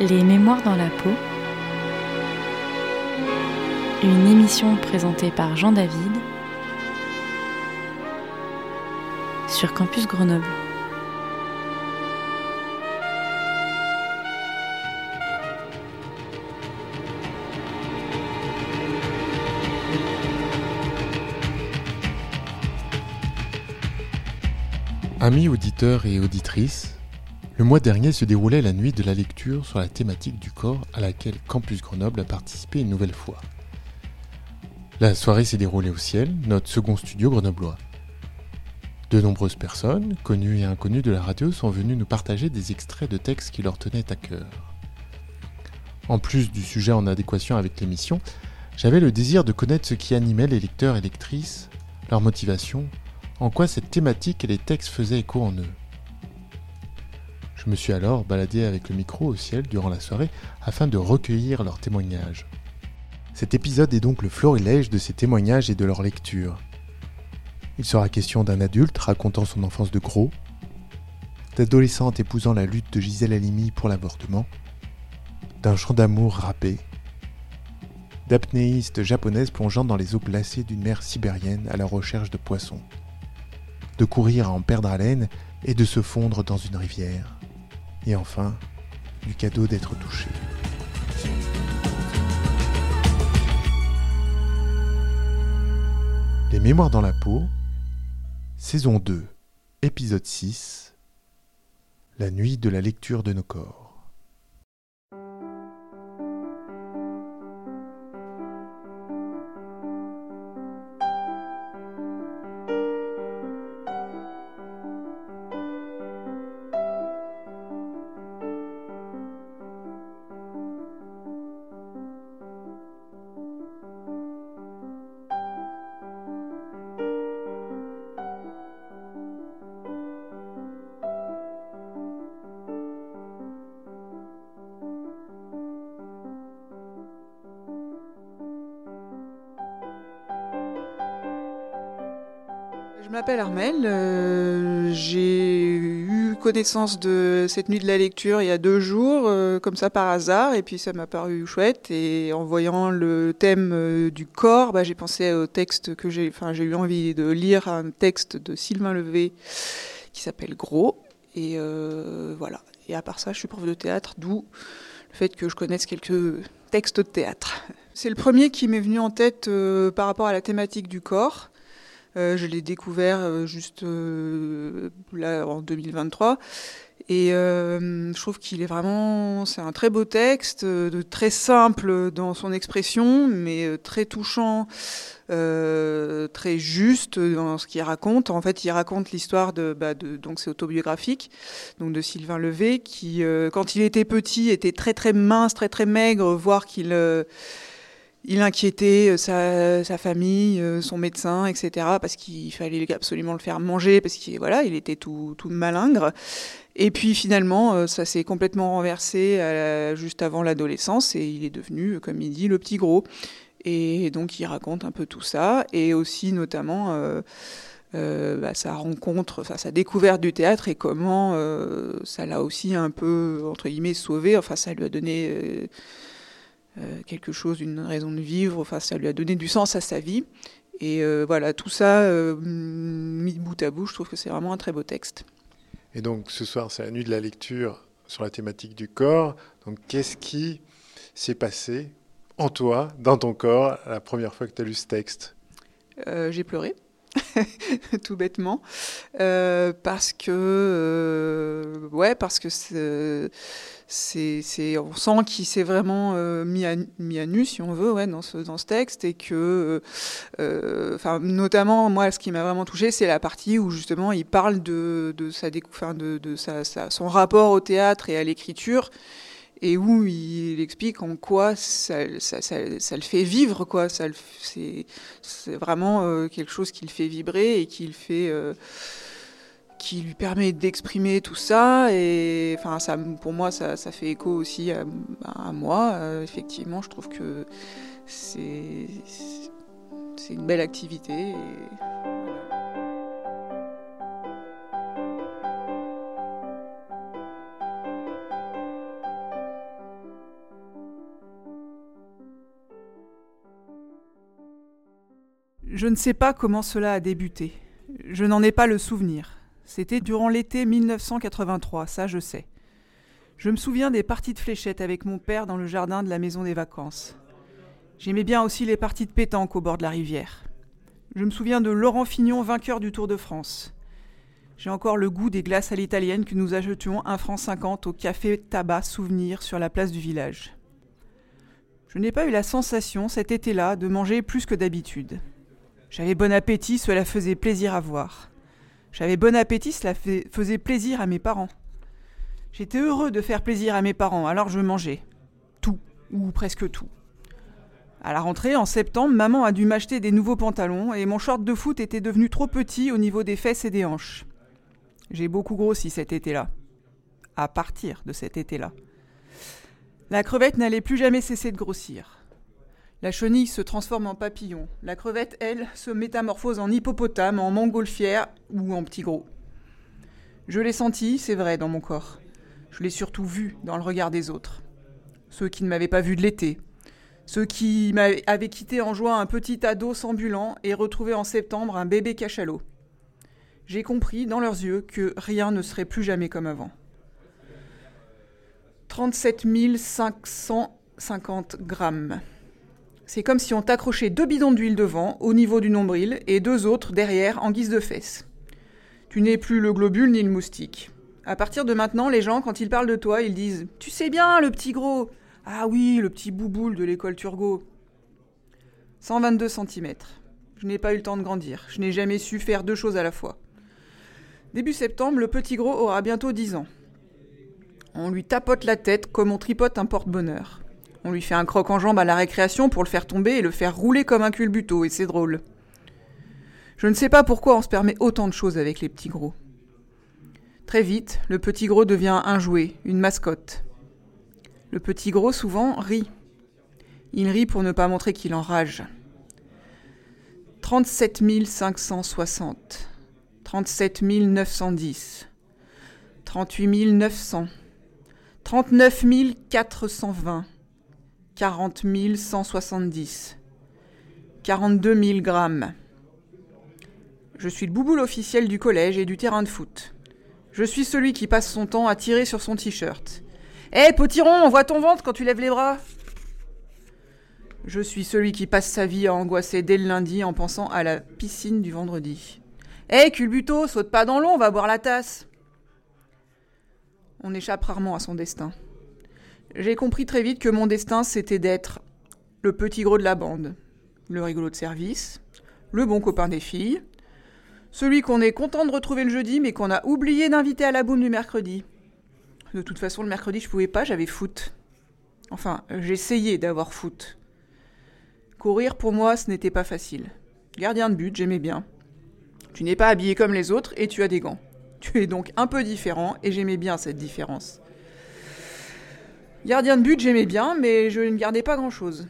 Les Mémoires dans la peau. Une émission présentée par Jean David sur Campus Grenoble. Amis auditeurs et auditrices, le mois dernier se déroulait la nuit de la lecture sur la thématique du corps à laquelle Campus Grenoble a participé une nouvelle fois. La soirée s'est déroulée au ciel, notre second studio grenoblois. De nombreuses personnes, connues et inconnues de la radio, sont venues nous partager des extraits de textes qui leur tenaient à cœur. En plus du sujet en adéquation avec l'émission, j'avais le désir de connaître ce qui animait les lecteurs et lectrices, leur motivation, en quoi cette thématique et les textes faisaient écho en eux. Je me suis alors baladé avec le micro au ciel durant la soirée afin de recueillir leurs témoignages. Cet épisode est donc le florilège de ces témoignages et de leur lecture. Il sera question d'un adulte racontant son enfance de gros, d'adolescente épousant la lutte de Gisèle Halimi pour l'avortement, d'un chant d'amour râpé, d'apnéistes japonaises plongeant dans les eaux glacées d'une mer sibérienne à la recherche de poissons, de courir à en perdre haleine et de se fondre dans une rivière et enfin du cadeau d'être touché. Les Mémoires dans la peau, saison 2, épisode 6, La nuit de la lecture de nos corps. M'appelle Armel, euh, j'ai eu connaissance de cette nuit de la lecture il y a deux jours, euh, comme ça par hasard, et puis ça m'a paru chouette. Et en voyant le thème euh, du corps, bah, j'ai pensé au texte que j'ai, enfin j'ai eu envie de lire un texte de Sylvain Levé qui s'appelle Gros. Et voilà. Et à part ça, je suis prof de théâtre, d'où le fait que je connaisse quelques textes de théâtre. C'est le premier qui m'est venu en tête par rapport à la thématique du corps. Euh, je l'ai découvert euh, juste euh, là en 2023. Et je trouve qu'il est vraiment, c'est un très beau texte, de très simple dans son expression, mais très touchant, très juste dans ce qu'il raconte. En fait, il raconte l'histoire de, bah, de donc c'est autobiographique, donc de Sylvain Levé, qui, quand il était petit, était très très mince, très très maigre, voire qu'il il inquiétait euh, sa, famille, euh, son médecin, etc. parce qu'il fallait absolument le faire manger, parce qu'il voilà, il était tout, tout malingre. Et puis finalement, euh, ça s'est complètement renversé juste avant l'adolescence et il est devenu, comme il dit, le petit gros. Et donc il raconte un peu tout ça et aussi notamment bah, sa rencontre, sa découverte du théâtre et comment ça l'a aussi un peu entre guillemets sauvé. Enfin, ça lui a donné quelque chose, une raison de vivre, enfin ça lui a donné du sens à sa vie. Et euh, voilà, tout ça euh, mis bout à bout, je trouve que c'est vraiment un très beau texte. Et donc ce soir, c'est la nuit de la lecture sur la thématique du corps. Donc qu'est-ce qui s'est passé en toi, dans ton corps, la première fois que tu as lu ce texte? J'ai pleuré. tout bêtement. Parce que ouais parce que c'est, on sent qu'il s'est vraiment euh, mis, à, mis à nu, si on veut, ouais, dans, ce, dans ce texte, et que, euh, enfin, notamment, moi, ce qui m'a vraiment touché, c'est la partie où justement il parle de, de sa de, de sa, son rapport au théâtre et à l'écriture, et où il explique en quoi ça, le fait vivre, quoi. C'est, vraiment euh, quelque chose qui le fait vibrer et qui le fait qui lui permet d'exprimer tout ça. Et enfin, pour moi, ça, fait écho aussi à, moi. Euh, effectivement, je trouve que c'est une belle activité. Je ne sais pas comment cela a débuté. Je n'en ai pas le souvenir. C'était durant l'été 1983, ça je sais. Je me souviens des parties de fléchettes avec mon père dans le jardin de la maison des vacances. J'aimais bien aussi les parties de pétanque au bord de la rivière. Je me souviens de Laurent Fignon, vainqueur du Tour de France. J'ai encore le goût des glaces à l'italienne que nous achetions 1 franc 50 au café Tabac Souvenir sur la place du village. Je n'ai pas eu la sensation cet été-là de manger plus que d'habitude. J'avais bon appétit, cela faisait plaisir à voir. J'avais bon appétit, cela faisait plaisir à mes parents. J'étais heureux de faire plaisir à mes parents, alors je mangeais. Tout, ou presque tout. À la rentrée, en septembre, maman a dû m'acheter des nouveaux pantalons et mon short de foot était devenu trop petit au niveau des fesses et des hanches. J'ai beaucoup grossi cet été-là. À partir de cet été-là. La crevette n'allait plus jamais cesser de grossir. La chenille se transforme en papillon. La crevette, elle, se métamorphose en hippopotame, en montgolfière ou en petit gros. Je l'ai senti, c'est vrai, dans mon corps. Je l'ai surtout vu dans le regard des autres. Ceux qui ne m'avaient pas vu de l'été. Ceux qui m'avaient quitté en jouant un petit ado ambulant et retrouvé en septembre un bébé cachalot. J'ai compris dans leurs yeux que rien ne serait plus jamais comme avant. 37 550 grammes. C'est comme si on t'accrochait deux bidons d'huile devant, au niveau du nombril, et deux autres derrière en guise de fesses. Tu n'es plus le globule ni le moustique. À partir de maintenant, les gens, quand ils parlent de toi, ils disent Tu sais bien, le petit gros Ah oui, le petit bouboule de l'école Turgot. 122 cm. Je n'ai pas eu le temps de grandir. Je n'ai jamais su faire deux choses à la fois. Début septembre, le petit gros aura bientôt 10 ans. On lui tapote la tête comme on tripote un porte-bonheur. On lui fait un croc en jambe à la récréation pour le faire tomber et le faire rouler comme un culbuto, et c'est drôle. Je ne sais pas pourquoi on se permet autant de choses avec les petits gros. Très vite, le petit gros devient un jouet, une mascotte. Le petit gros souvent rit. Il rit pour ne pas montrer qu'il enrage. 37 560, 37 910, 38 900, 39 420, 40 170. 42 000 grammes. Je suis le bouboule officiel du collège et du terrain de foot. Je suis celui qui passe son temps à tirer sur son t-shirt. Hé, hey, potiron, on voit ton ventre quand tu lèves les bras Je suis celui qui passe sa vie à angoisser dès le lundi en pensant à la piscine du vendredi. Hé, hey, culbuto, saute pas dans l'eau, on va boire la tasse. On échappe rarement à son destin. J'ai compris très vite que mon destin, c'était d'être le petit gros de la bande, le rigolo de service, le bon copain des filles, celui qu'on est content de retrouver le jeudi, mais qu'on a oublié d'inviter à la boum du mercredi. De toute façon, le mercredi, je pouvais pas, j'avais foot. Enfin, j'essayais d'avoir foot. Courir, pour moi, ce n'était pas facile. Gardien de but, j'aimais bien. Tu n'es pas habillé comme les autres et tu as des gants. Tu es donc un peu différent et j'aimais bien cette différence. Gardien de but, j'aimais bien, mais je ne gardais pas grand-chose.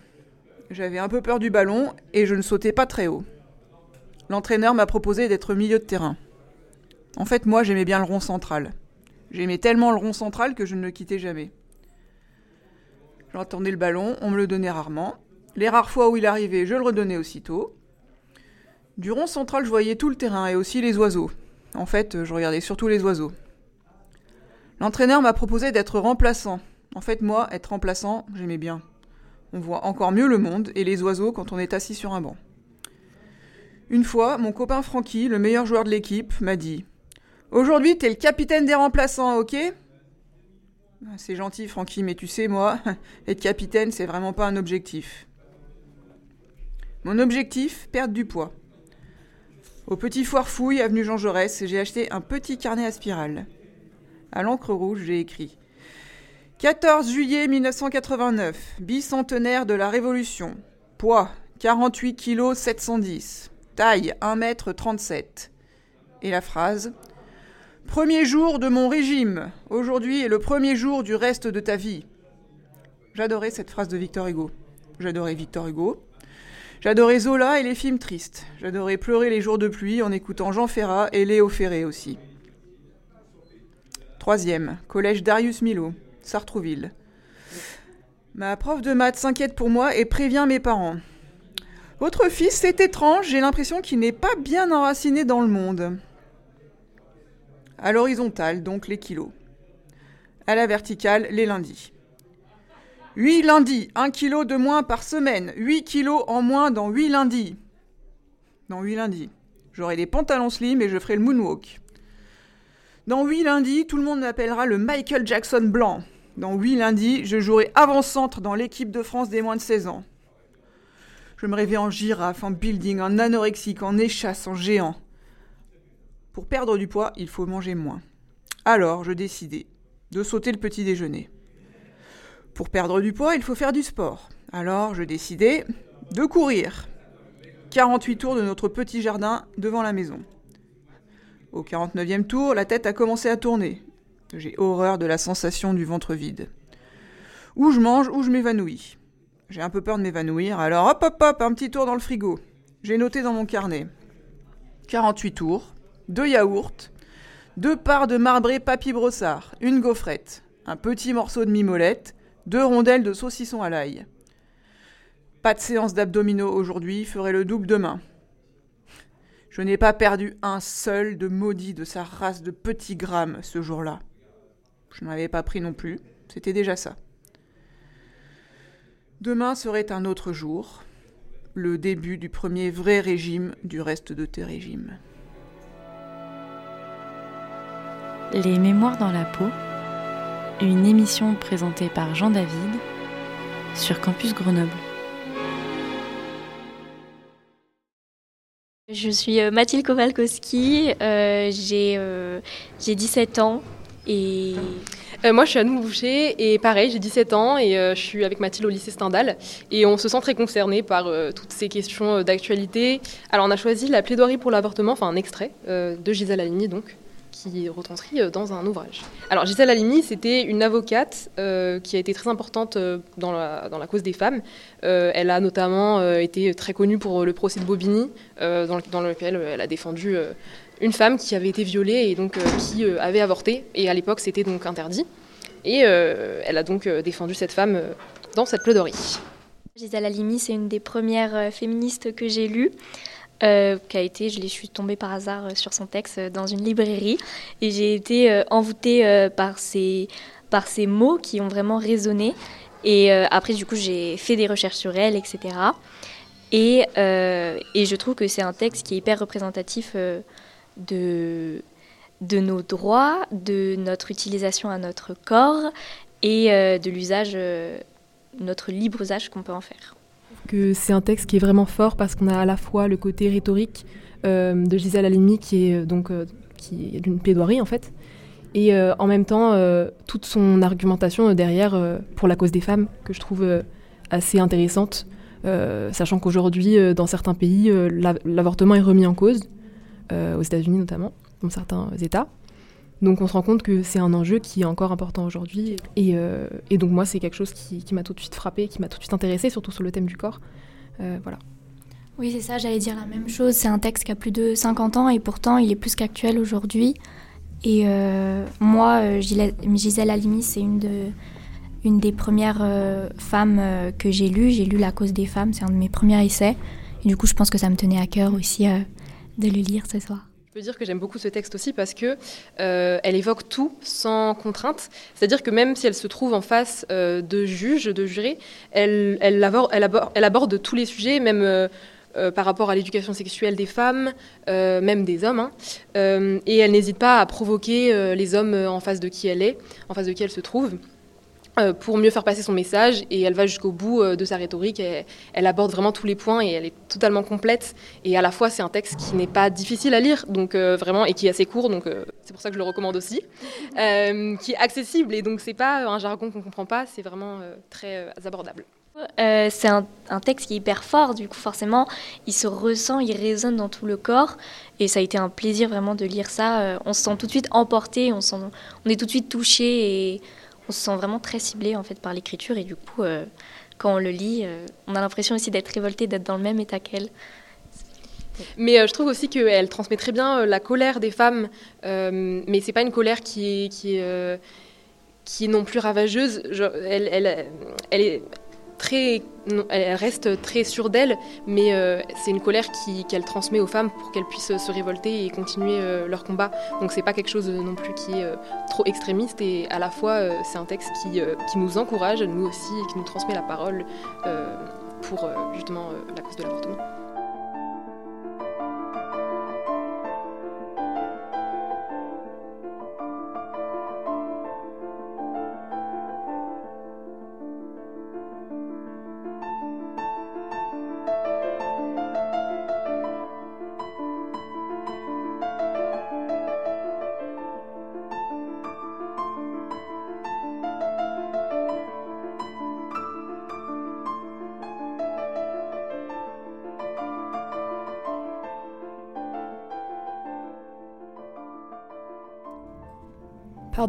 J'avais un peu peur du ballon et je ne sautais pas très haut. L'entraîneur m'a proposé d'être milieu de terrain. En fait, moi, j'aimais bien le rond central. J'aimais tellement le rond central que je ne le quittais jamais. J'entendais le ballon, on me le donnait rarement. Les rares fois où il arrivait, je le redonnais aussitôt. Du rond central, je voyais tout le terrain et aussi les oiseaux. En fait, je regardais surtout les oiseaux. L'entraîneur m'a proposé d'être remplaçant, en fait, moi, être remplaçant, j'aimais bien. On voit encore mieux le monde et les oiseaux quand on est assis sur un banc. Une fois, mon copain Francky, le meilleur joueur de l'équipe, m'a dit Aujourd'hui, t'es le capitaine des remplaçants, ok? Ah, C'est gentil, Francky, mais tu sais, moi, être capitaine, c'est vraiment pas un objectif. Mon objectif, perdre du poids. Au petit foire fouille, avenue Jean Jaurès, j'ai acheté un petit carnet à spirale. À l'encre rouge, j'ai écrit 14 juillet 1989, bicentenaire de la Révolution. Poids 48 kg 710. Taille 1 m 37. Et la phrase Premier jour de mon régime. Aujourd'hui est le premier jour du reste de ta vie. J'adorais cette phrase de Victor Hugo. J'adorais Victor Hugo. J'adorais Zola et les films tristes. J'adorais pleurer les jours de pluie en écoutant Jean Ferrat et Léo Ferré aussi. Troisième, collège Darius Milo. Sartrouville. Ma prof de maths s'inquiète pour moi et prévient mes parents. Votre fils, c'est étrange, j'ai l'impression qu'il n'est pas bien enraciné dans le monde. À l'horizontale, donc les kilos. À la verticale, les lundis. 8 lundis, 1 kilo de moins par semaine, 8 kilos en moins dans 8 lundis. Dans 8 lundis. J'aurai des pantalons slim et je ferai le moonwalk. Dans 8 lundis, tout le monde m'appellera le Michael Jackson blanc. Dans 8 lundis, je jouerai avant-centre dans l'équipe de France des moins de 16 ans. Je me rêvais en girafe, en building, en anorexique, en échasse, en géant. Pour perdre du poids, il faut manger moins. Alors, je décidai de sauter le petit déjeuner. Pour perdre du poids, il faut faire du sport. Alors, je décidai de courir. 48 tours de notre petit jardin devant la maison. Au 49e tour, la tête a commencé à tourner. J'ai horreur de la sensation du ventre vide. Ou je mange ou je m'évanouis. J'ai un peu peur de m'évanouir, alors hop hop hop, un petit tour dans le frigo. J'ai noté dans mon carnet. 48 tours, deux yaourts, deux parts de marbré papy brossard, une gaufrette, un petit morceau de mimolette, deux rondelles de saucisson à l'ail. Pas de séance d'abdominaux aujourd'hui, ferai le double demain. Je n'ai pas perdu un seul de maudit de sa race de petits grammes ce jour-là. Je n'en avais pas pris non plus, c'était déjà ça. Demain serait un autre jour, le début du premier vrai régime du reste de tes régimes. Les Mémoires dans la peau, une émission présentée par Jean David sur Campus Grenoble. Je suis euh, Mathilde Kowalkowski, euh, j'ai euh, 17 ans et... Euh, moi je suis Anne Boucher et pareil j'ai 17 ans et euh, je suis avec Mathilde au lycée Stendhal et on se sent très concerné par toutes ces questions d'actualité. Alors on a choisi la plaidoirie pour l'avortement, enfin un extrait de Gisèle Halimi donc qui retranscrit euh, dans un ouvrage. Alors Gisèle Halimi, c'était une avocate euh, qui a été très importante euh, dans, la, cause des femmes. elle a notamment été très connue pour le procès de Bobigny, dans, dans, lequel elle a défendu une femme qui avait été violée et donc qui avait avorté. Et à l'époque, c'était donc interdit. Et elle a donc défendu cette femme dans cette plaidoirie. Gisèle Halimi, c'est une des premières féministes que j'ai lues. Euh, qui a été, je l'ai suis tombée par hasard euh, sur son texte euh, dans une librairie. Et j'ai été envoûtée par ces par ces mots qui ont vraiment résonné. Et après du coup j'ai fait des recherches sur elle etc et, et je trouve que c'est un texte qui est hyper représentatif de de nos droits de notre utilisation à notre corps et de l'usage notre libre usage qu'on peut en faire c'est un texte qui est vraiment fort parce qu'on a à la fois le côté rhétorique euh, de Gisèle Halimi qui est euh, donc euh, qui est d'une plaidoirie en fait, et en même temps toute son argumentation derrière pour la cause des femmes que je trouve assez intéressante, sachant qu'aujourd'hui dans certains pays l'avortement est remis en cause, aux États-Unis notamment, dans certains États. Donc on se rend compte que c'est un enjeu qui est encore important aujourd'hui. Et, euh, donc moi, c'est quelque chose qui, m'a tout de suite frappé, qui m'a tout de suite intéressé, surtout sur le thème du corps. Euh, voilà. Oui, c'est ça, j'allais dire la même chose. C'est un texte qui a plus de 50 ans et pourtant il est plus qu'actuel aujourd'hui. Et euh, moi, Gisèle Halimi, c'est une, une des premières femmes que j'ai lues. J'ai lu La cause des femmes, c'est un de mes premiers essais. Et du coup, je pense que ça me tenait à cœur aussi de le lire ce soir. Je peux dire que j'aime beaucoup ce texte aussi parce que euh, elle évoque tout sans contrainte. C'est-à-dire que même si elle se trouve en face euh, de juges, de jurés, elle, aborde, tous les sujets, même euh, par rapport à l'éducation sexuelle des femmes, même des hommes. Hein. et elle n'hésite pas à provoquer les hommes en face de qui elle est, en face de qui elle se trouve. Euh, pour mieux faire passer son message et elle va jusqu'au bout euh, de sa rhétorique. elle aborde vraiment tous les points et elle est totalement complète. Et à la fois, c'est un texte qui n'est pas difficile à lire, donc euh, vraiment et qui est assez court, donc c'est pour ça que je le recommande aussi, qui est accessible et donc c'est pas un jargon qu'on comprend pas, c'est vraiment très abordable. c'est un, texte qui est hyper fort, du coup forcément il se ressent, il résonne dans tout le corps et ça a été un plaisir vraiment de lire ça. on se sent tout de suite emporté, on, on est tout de suite touché et on se sent vraiment très ciblé en fait par l'écriture et du coup, euh, quand on le lit, euh, on a l'impression aussi d'être révolté, d'être dans le même état qu'elle. Mais euh, je trouve aussi qu'elle transmet très bien la colère des femmes, mais c'est pas une colère qui est, qui qui non plus ravageuse. elle, elle, elle, elle reste très sûre d'elle, mais c'est une colère qu'elle transmet aux femmes pour qu'elles puissent se révolter et continuer leur combat. Donc c'est pas quelque chose non plus qui est trop extrémiste et à la fois c'est un texte qui nous encourage, nous aussi, et qui nous transmet la parole pour justement la cause de l'avortement.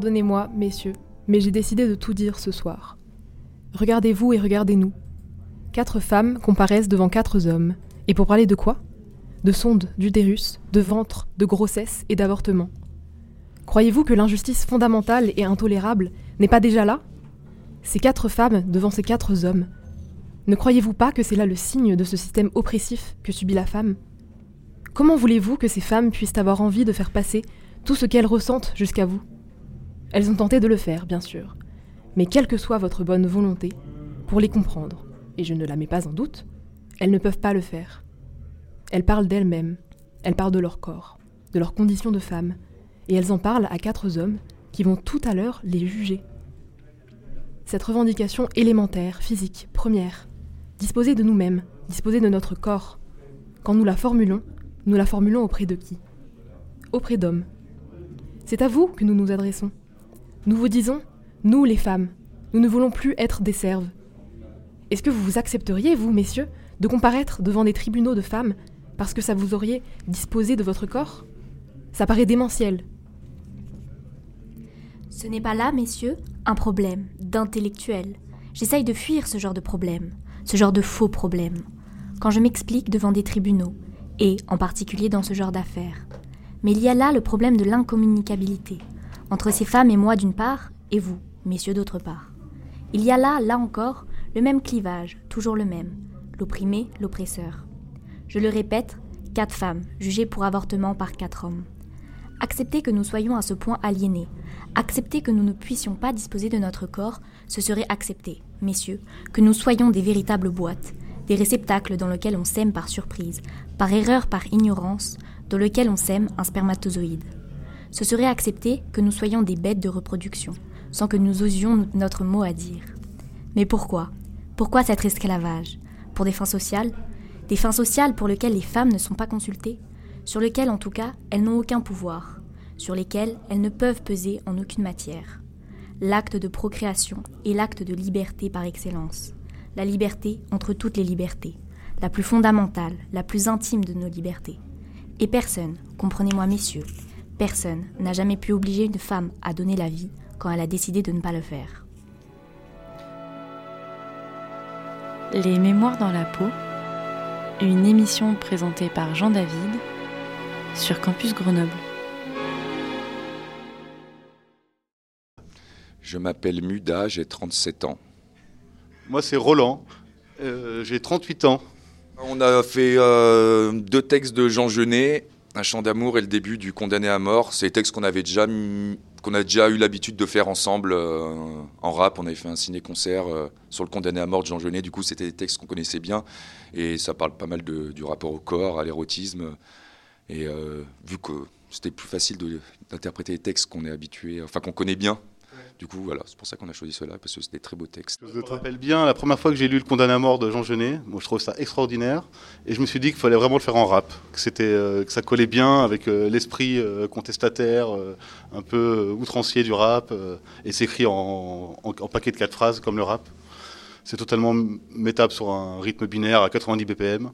Pardonnez-moi, messieurs, mais j'ai décidé de tout dire ce soir. Regardez-vous et regardez-nous. Quatre femmes comparaissent devant quatre hommes. Et pour parler de quoi? De sonde, d'utérus, de ventre, de grossesse et d'avortement. Croyez-vous que l'injustice fondamentale et intolérable n'est pas déjà là? Ces quatre femmes devant ces quatre hommes. Ne croyez-vous pas que c'est là le signe de ce système oppressif que subit la femme? Comment voulez-vous que ces femmes puissent avoir envie de faire passer tout ce qu'elles ressentent jusqu'à vous? Elles ont tenté de le faire, bien sûr. Mais quelle que soit votre bonne volonté, pour les comprendre, et je ne la mets pas en doute, elles ne peuvent pas le faire. Elles parlent d'elles-mêmes, elles parlent de leur corps, de leurs conditions de femmes, et elles en parlent à quatre hommes qui vont tout à l'heure les juger. Cette revendication élémentaire, physique, première, disposer de nous-mêmes, disposer de notre corps, quand nous la formulons, nous la formulons auprès de qui? Auprès d'hommes. C'est à vous que nous nous adressons. Nous vous disons, nous les femmes, nous ne voulons plus être des serves. Est-ce que vous accepteriez, vous, messieurs, de comparaître devant des tribunaux de femmes parce que ça vous auriez disposé de votre corps? Ça paraît démentiel. Ce n'est pas là, messieurs, un problème d'intellectuel. J'essaye de fuir ce genre de problème, ce genre de faux problème, quand je m'explique devant des tribunaux, et en particulier dans ce genre d'affaires. Mais il y a là le problème de l'incommunicabilité, entre ces femmes et moi d'une part, et vous, messieurs d'autre part. Il y a là, là encore, le même clivage, toujours le même, l'opprimé, l'oppresseur. Je le répète, quatre femmes, jugées pour avortement par quatre hommes. Accepter que nous soyons à ce point aliénés, accepter que nous ne puissions pas disposer de notre corps, ce serait accepter, messieurs, que nous soyons des véritables boîtes, des réceptacles dans lesquels on sème par surprise, par erreur, par ignorance, dans lesquels on sème un spermatozoïde ce serait accepter que nous soyons des bêtes de reproduction, sans que nous osions notre mot à dire. Mais pourquoi? Pourquoi cet esclavage? Pour des fins sociales? Des fins sociales pour lesquelles les femmes ne sont pas consultées? Sur lesquelles, en tout cas, elles n'ont aucun pouvoir? Sur lesquelles elles ne peuvent peser en aucune matière? L'acte de procréation est l'acte de liberté par excellence. La liberté entre toutes les libertés, la plus fondamentale, la plus intime de nos libertés. Et personne, comprenez-moi messieurs, Personne n'a jamais pu obliger une femme à donner la vie quand elle a décidé de ne pas le faire. Les Mémoires dans la peau, une émission présentée par Jean David sur Campus Grenoble. Je m'appelle Muda, j'ai 37 ans. Moi c'est Roland, euh, j'ai 38 ans. On a fait euh, deux textes de Jean Genet un chant d'amour et le début du Condamné à mort. C'est des textes qu'on avait déjà qu'on a déjà eu l'habitude de faire ensemble euh, en rap. On avait fait un ciné-concert euh, sur le Condamné à mort de Jean Genet. Du coup, c'était des textes qu'on connaissait bien et ça parle pas mal du rapport au corps, à l'érotisme. Et euh, vu que c'était plus facile d'interpréter les textes qu'on est habitué, enfin qu'on connaît bien, du coup, voilà, c'est pour ça qu'on a choisi cela, parce que c'est des très beaux textes. Je te rappelle bien, la première fois que j'ai lu Le Condamné à mort de Jean Genet, moi je trouve ça extraordinaire, et je me suis dit qu'il fallait vraiment le faire en rap, que, euh, que ça collait bien avec euh, l'esprit euh, contestataire, un peu outrancier du rap, et s'écrit en, en, paquet de quatre phrases comme le rap. C'est totalement métable sur un rythme binaire à 90 BPM.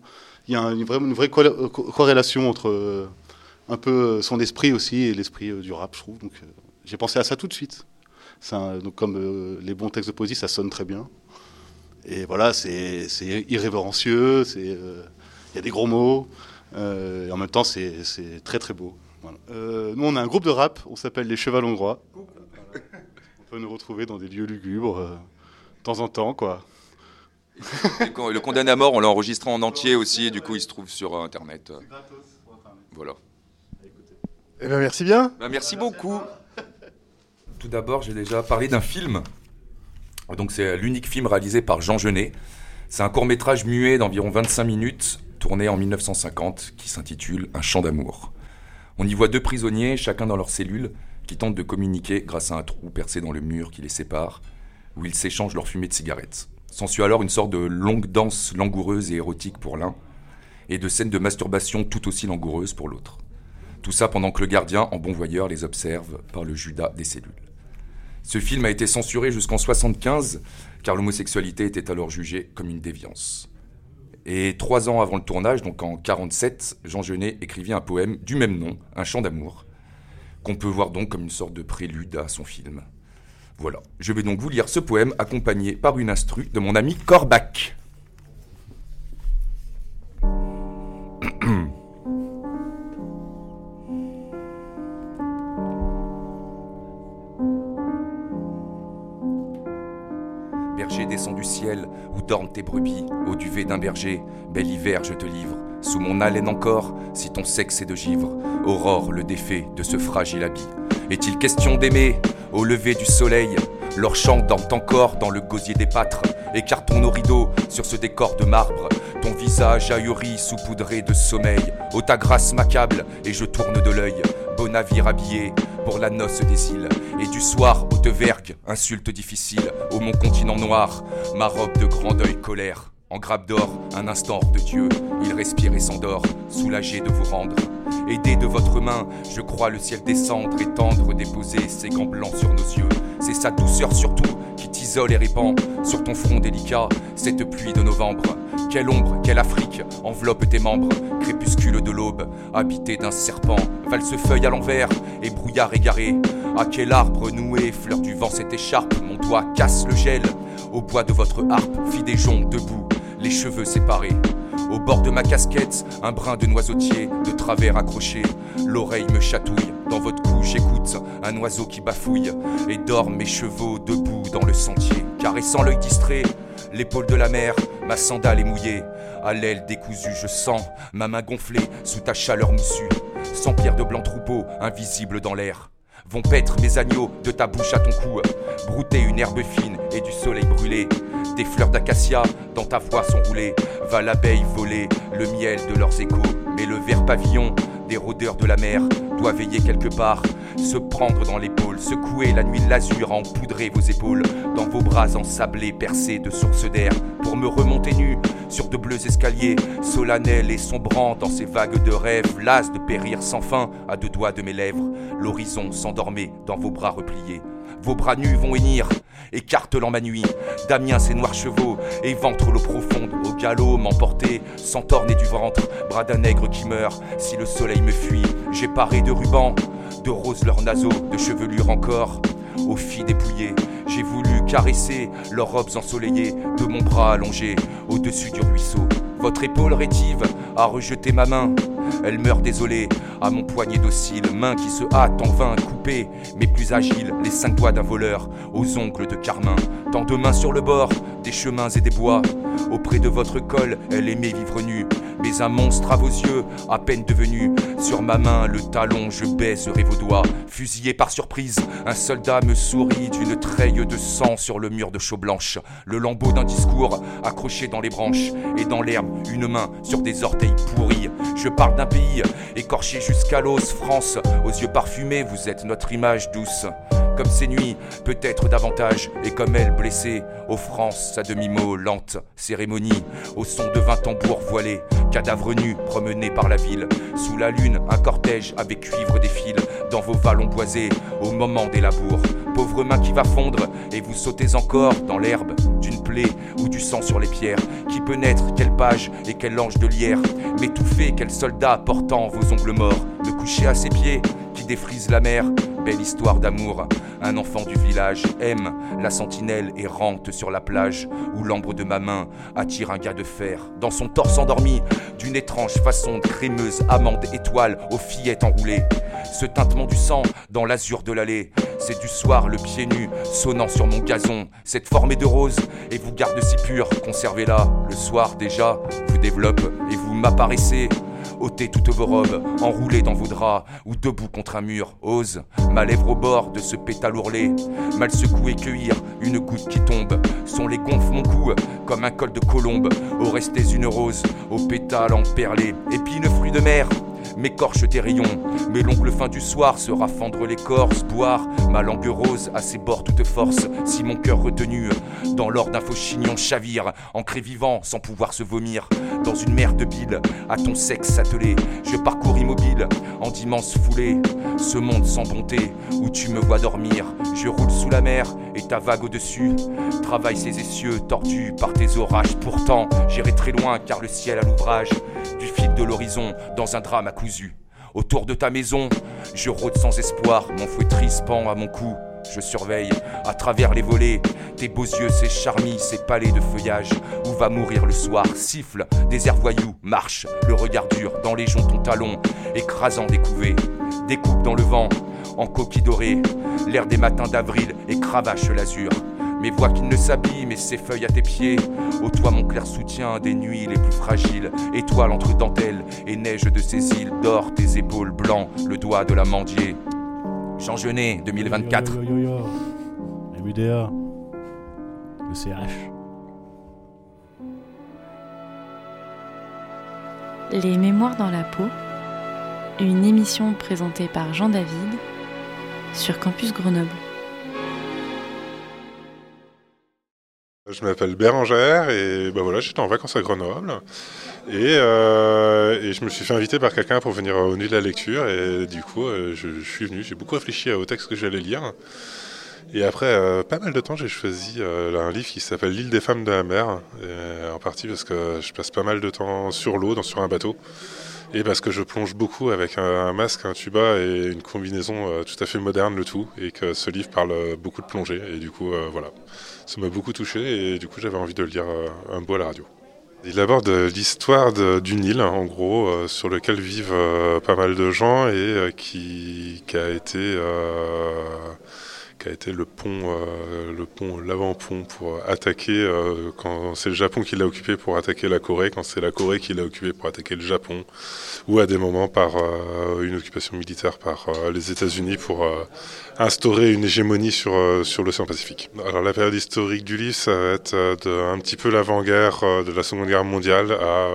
Il y a une vraie, une vraie corrélation entre un peu son esprit aussi et l'esprit du rap, je trouve. Donc j'ai pensé à ça tout de suite donc comme euh, les bons textes de poésie, ça sonne très bien. Et voilà, c'est irrévérencieux, euh, il y a des gros mots, euh, et en même temps, c'est très très beau. nous, on a un groupe de rap, on s'appelle les Chevals Hongrois. On peut nous retrouver dans des lieux lugubres, de temps en temps, quoi. Le condamné à mort, on l'a enregistré en entier aussi, et du coup, il se trouve sur Internet. Voilà. Eh ben, merci bien. Ben, merci beaucoup. Tout d'abord, j'ai déjà parlé d'un film. Donc, c'est l'unique film réalisé par Jean Genet. C'est un court métrage muet d'environ 25 minutes, tourné en 1950, qui s'intitule Un chant d'amour. On y voit deux prisonniers, chacun dans leur cellule, qui tentent de communiquer grâce à un trou percé dans le mur qui les sépare, où ils s'échangent leur fumée de cigarettes. S'ensuit alors une sorte de longue danse langoureuse et érotique pour l'un, et de scènes de masturbation tout aussi langoureuses pour l'autre. Tout ça pendant que le gardien, en bon voyeur, les observe par le Judas des cellules. Ce film a été censuré jusqu'en 75, car l'homosexualité était alors jugée comme une déviance. Et trois ans avant le tournage, donc en 47, Jean Genet écrivit un poème du même nom, Un chant d'amour, qu'on peut voir donc comme une sorte de prélude à son film. Voilà, je vais donc vous lire ce poème accompagné par une instru de mon ami Corbac. Où dorment tes brebis, au duvet d'un berger, bel hiver je te livre, sous mon haleine encore, si ton sexe est de givre, aurore le défait de ce fragile habit. Est-il question d'aimer au lever du soleil Leur chant dorment encore dans le gosier des pâtres? Écartons nos rideaux sur ce décor de marbre. Ton visage ahuri saupoudré de sommeil. Ô ta grâce m'accable et je tourne de l'œil. Beau navire habillé pour la noce des îles. Et du soir, haute vergue, insulte difficile. Ô mon continent noir, ma robe de grand deuil colère. En grappe d'or, un instant hors de Dieu, il respire et s'endort, soulagé de vous rendre. Aidé de votre main, je crois le ciel descendre et tendre, déposer ses gants blancs sur nos yeux. C'est sa douceur surtout qui t'isole et répand sur ton front délicat cette pluie de novembre. Quelle ombre, quelle Afrique enveloppe tes membres, crépuscule de l'aube, habité d'un serpent, valse-feuille à l'envers et brouillard égaré. À quel arbre noué, fleur du vent cette écharpe, mon doigt casse le gel. Au bois de votre harpe, fit des joncs debout, les cheveux séparés. Au bord de ma casquette, un brin de noisetier, de travers accroché. L'oreille me chatouille, dans votre cou j'écoute un oiseau qui bafouille. Et dorment mes chevaux debout dans le sentier. Caressant l'œil distrait, l'épaule de la mer, ma sandale est mouillée. À l'aile décousue, je sens ma main gonflée sous ta chaleur moussue. Sans pierre de blanc troupeau, invisible dans l'air. Vont paître mes agneaux de ta bouche à ton cou, brouter une herbe fine et du soleil brûlé. Des fleurs d'acacia dans ta voix sont roulées. Va l'abeille voler le miel de leurs échos. Mais le vert pavillon des rôdeurs de la mer doit veiller quelque part, se prendre dans l'épaule, secouer la nuit l'azur à empoudrer vos épaules, dans vos bras ensablés percés de sources d'air, pour me remonter nu sur de bleus escaliers, solennels et sombrant dans ces vagues de rêves, las de périr sans fin à deux doigts de mes lèvres, l'horizon s'endormait dans vos bras repliés. Vos bras nus vont hennir, écartelant ma nuit. Damien, ses noirs chevaux, et ventre l'eau profonde, au galop m'emporter, sans torner du ventre, bras d'un nègre qui meurt, si le soleil me fuit. J'ai paré de rubans, de roses leurs naseaux, de chevelure encore, aux filles dépouillées. J'ai voulu caresser leurs robes ensoleillées, de mon bras allongé, au-dessus du ruisseau. Votre épaule rétive a rejeté ma main. Elle meurt désolée à mon poignet docile, main qui se hâte en vain, coupée, mais plus agile, les cinq doigts d'un voleur, aux ongles de carmin. Tant de mains sur le bord, des chemins et des bois. Auprès de votre col, elle aimait vivre nue, mais un monstre à vos yeux, à peine devenu. Sur ma main, le talon, je baiserai vos doigts. Fusillé par surprise, un soldat me sourit d'une treille de sang sur le mur de chaux blanche. Le lambeau d'un discours accroché dans les branches et dans l'herbe, une main sur des orteils pourris. Je parle d'un pays écorché jusqu'à l'os, France. Aux yeux parfumés, vous êtes notre image douce. Comme ces nuits, peut-être davantage, et comme elle blessée, offrance sa demi-mot lente, cérémonie, au son de vingt tambours voilés, cadavre nu promené par la ville, sous la lune, un cortège avec cuivre des dans vos vallons boisés, au moment des labours, pauvre main qui va fondre, et vous sautez encore dans l'herbe, d'une plaie ou du sang sur les pierres, qui peut naître, quelle page et quel ange de lierre, m'étouffer, quel soldat portant vos ongles morts, me coucher à ses pieds, qui défrise la mer, belle histoire d'amour. Un enfant du village aime la sentinelle errante sur la plage où l'ambre de ma main attire un gars de fer dans son torse endormi d'une étrange façon crémeuse amande étoile aux fillettes enroulées. Ce tintement du sang dans l'azur de l'allée, c'est du soir le pied nu sonnant sur mon gazon. Cette formée de rose et vous garde si pure, conservez-la. Le soir déjà vous développe et vous m'apparaissez ôtez toutes vos robes, enroulées dans vos draps ou debout contre un mur. Ose, ma lèvre au bord de ce pétale ourlé, mal secoué cueillir une goutte qui tombe. Son les gonfle mon cou comme un col de colombe. Au resté une rose, au pétale emperlé, épine fruit de mer m'écorche tes rayons. Mais l'ongle fin du soir sera fendre l'écorce, boire ma langue rose à ses bords toute force. Si mon cœur retenu dans l'or d'un faux chignon chavire, ancré vivant sans pouvoir se vomir, dans une mer de bile, à ton sexe attelé, je parcours immobile en d'immenses foulées. Ce monde sans bonté où tu me vois dormir, je roule sous la mer et ta vague au-dessus travaille ses essieux tordus par tes orages. Pourtant, j'irai très loin car le ciel a l'ouvrage du fil de l'horizon dans un drame à Autour de ta maison, je rôde sans espoir, mon fouet triste pend à mon cou. Je surveille à travers les volets tes beaux yeux, ces charmilles, ces palais de feuillage. Où va mourir le soir? Siffle, des airs voyous, marche, le regard dur dans les joncs ton talon, écrasant des couvées, découpe dans le vent, en coquille dorée, l'air des matins d'avril et cravache l'azur. Mes voix qui ne s'habillent, mais ses feuilles à tes pieds. Ô toi, mon clair soutien des nuits les plus fragiles. Étoile entre dentelles et neige de ces îles. D'or tes épaules blancs, le doigt de la mendier. Jean Genet, 2024. Yo, yo, yo, yo. MUDA. Le CH. Les Mémoires dans la peau, une émission présentée par Jean David sur Campus Grenoble. Je m'appelle Bérangère et ben voilà, j'étais en vacances à Grenoble. Et, euh, et, je me suis fait inviter par quelqu'un pour venir au Nuit de la lecture et du coup euh, je, je, suis venu, j'ai beaucoup réfléchi au texte que j'allais lire. Et après euh, pas mal de temps j'ai choisi un livre qui s'appelle L'île des femmes de la mer. En partie parce que je passe pas mal de temps sur l'eau, sur un bateau. Et parce que je plonge beaucoup avec un, un masque, un tuba et une combinaison tout à fait moderne le tout. Et que ce livre parle beaucoup de plongée. Et du coup voilà ça m'a beaucoup touché et du coup j'avais envie de le lire un bout à la radio. Il aborde l'histoire d'une île, en gros, euh, sur laquelle vivent euh, pas mal de gens et euh, qui, a été qui a été le pont, euh, le pont, l'avant-pont pour attaquer euh, quand c'est le Japon qui l'a occupé pour attaquer la Corée, quand c'est la Corée qui l'a occupé pour attaquer le Japon, ou à des moments par euh, une occupation militaire par les États-Unis pour instaurer une hégémonie sur sur l'océan Pacifique. Alors la période historique du livre, ça va être de, un petit peu l'avant-guerre de la Seconde Guerre mondiale à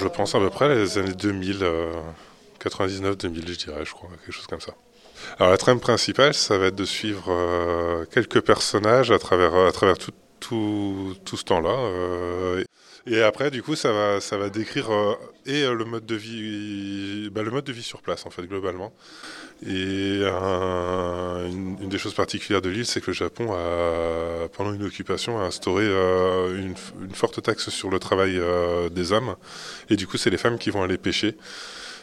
je pense à peu près les années 2000, 99-2000 je dirais, je crois, quelque chose comme ça. Alors la trame principale, ça va être de suivre euh, quelques personnages à travers, tout, ce temps-là. Euh, et après, du coup, ça va, décrire euh, et le mode de vie, bah, le mode de vie sur place, en fait, globalement. Et une, des choses particulières de l'île, c'est que le Japon pendant une occupation, a instauré une, forte taxe sur le travail des hommes. Et du coup, c'est les femmes qui vont aller pêcher.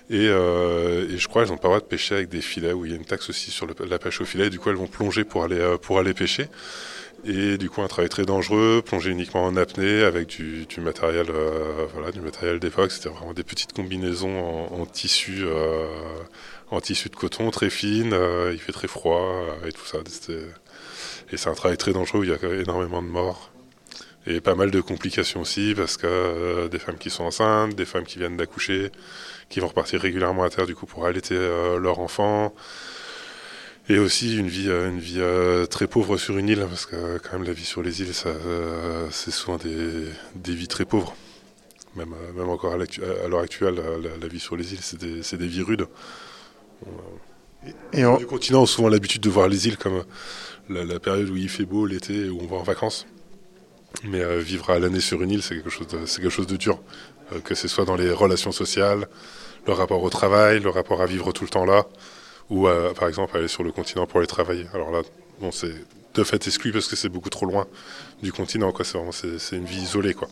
Et, euh, et, je crois qu'elles n'ont pas le droit de pêcher avec des filets, où il y a une taxe aussi sur la pêche au filet. Et du coup, elles vont plonger pour aller, euh, pour aller pêcher. Et du coup, un travail très dangereux, plonger uniquement en apnée avec du, matériel, euh, voilà, du matériel d'époque. C'était vraiment des petites combinaisons en, en tissu, en tissu de coton très fine. Il fait très froid et tout ça. Et c'est un travail très dangereux où il y a énormément de morts. Et pas mal de complications aussi parce que euh, des femmes qui sont enceintes, des femmes qui viennent d'accoucher, qui vont repartir régulièrement à terre du coup pour allaiter euh, leur enfant. Et aussi une vie, euh, une vie euh, très pauvre sur une île, parce que quand même la vie sur les îles, c'est souvent des, des, vies très pauvres. Même, même encore à, l'heure actuelle, la, la, vie sur les îles, c'est des, c'est des vies rudes. Et, et on... du continent, on a souvent l'habitude de voir les îles comme la, la, période où il fait beau, l'été, où on va en vacances. Mais euh, vivre à l'année sur une île, c'est quelque chose de, quelque chose de dur. Euh, que ce soit dans les relations sociales, le rapport au travail, le rapport à vivre tout le temps là, ou euh, par exemple aller sur le continent pour aller travailler. Alors là, bon, c'est de fait exclu parce que c'est beaucoup trop loin du continent. C'est une vie isolée, quoi.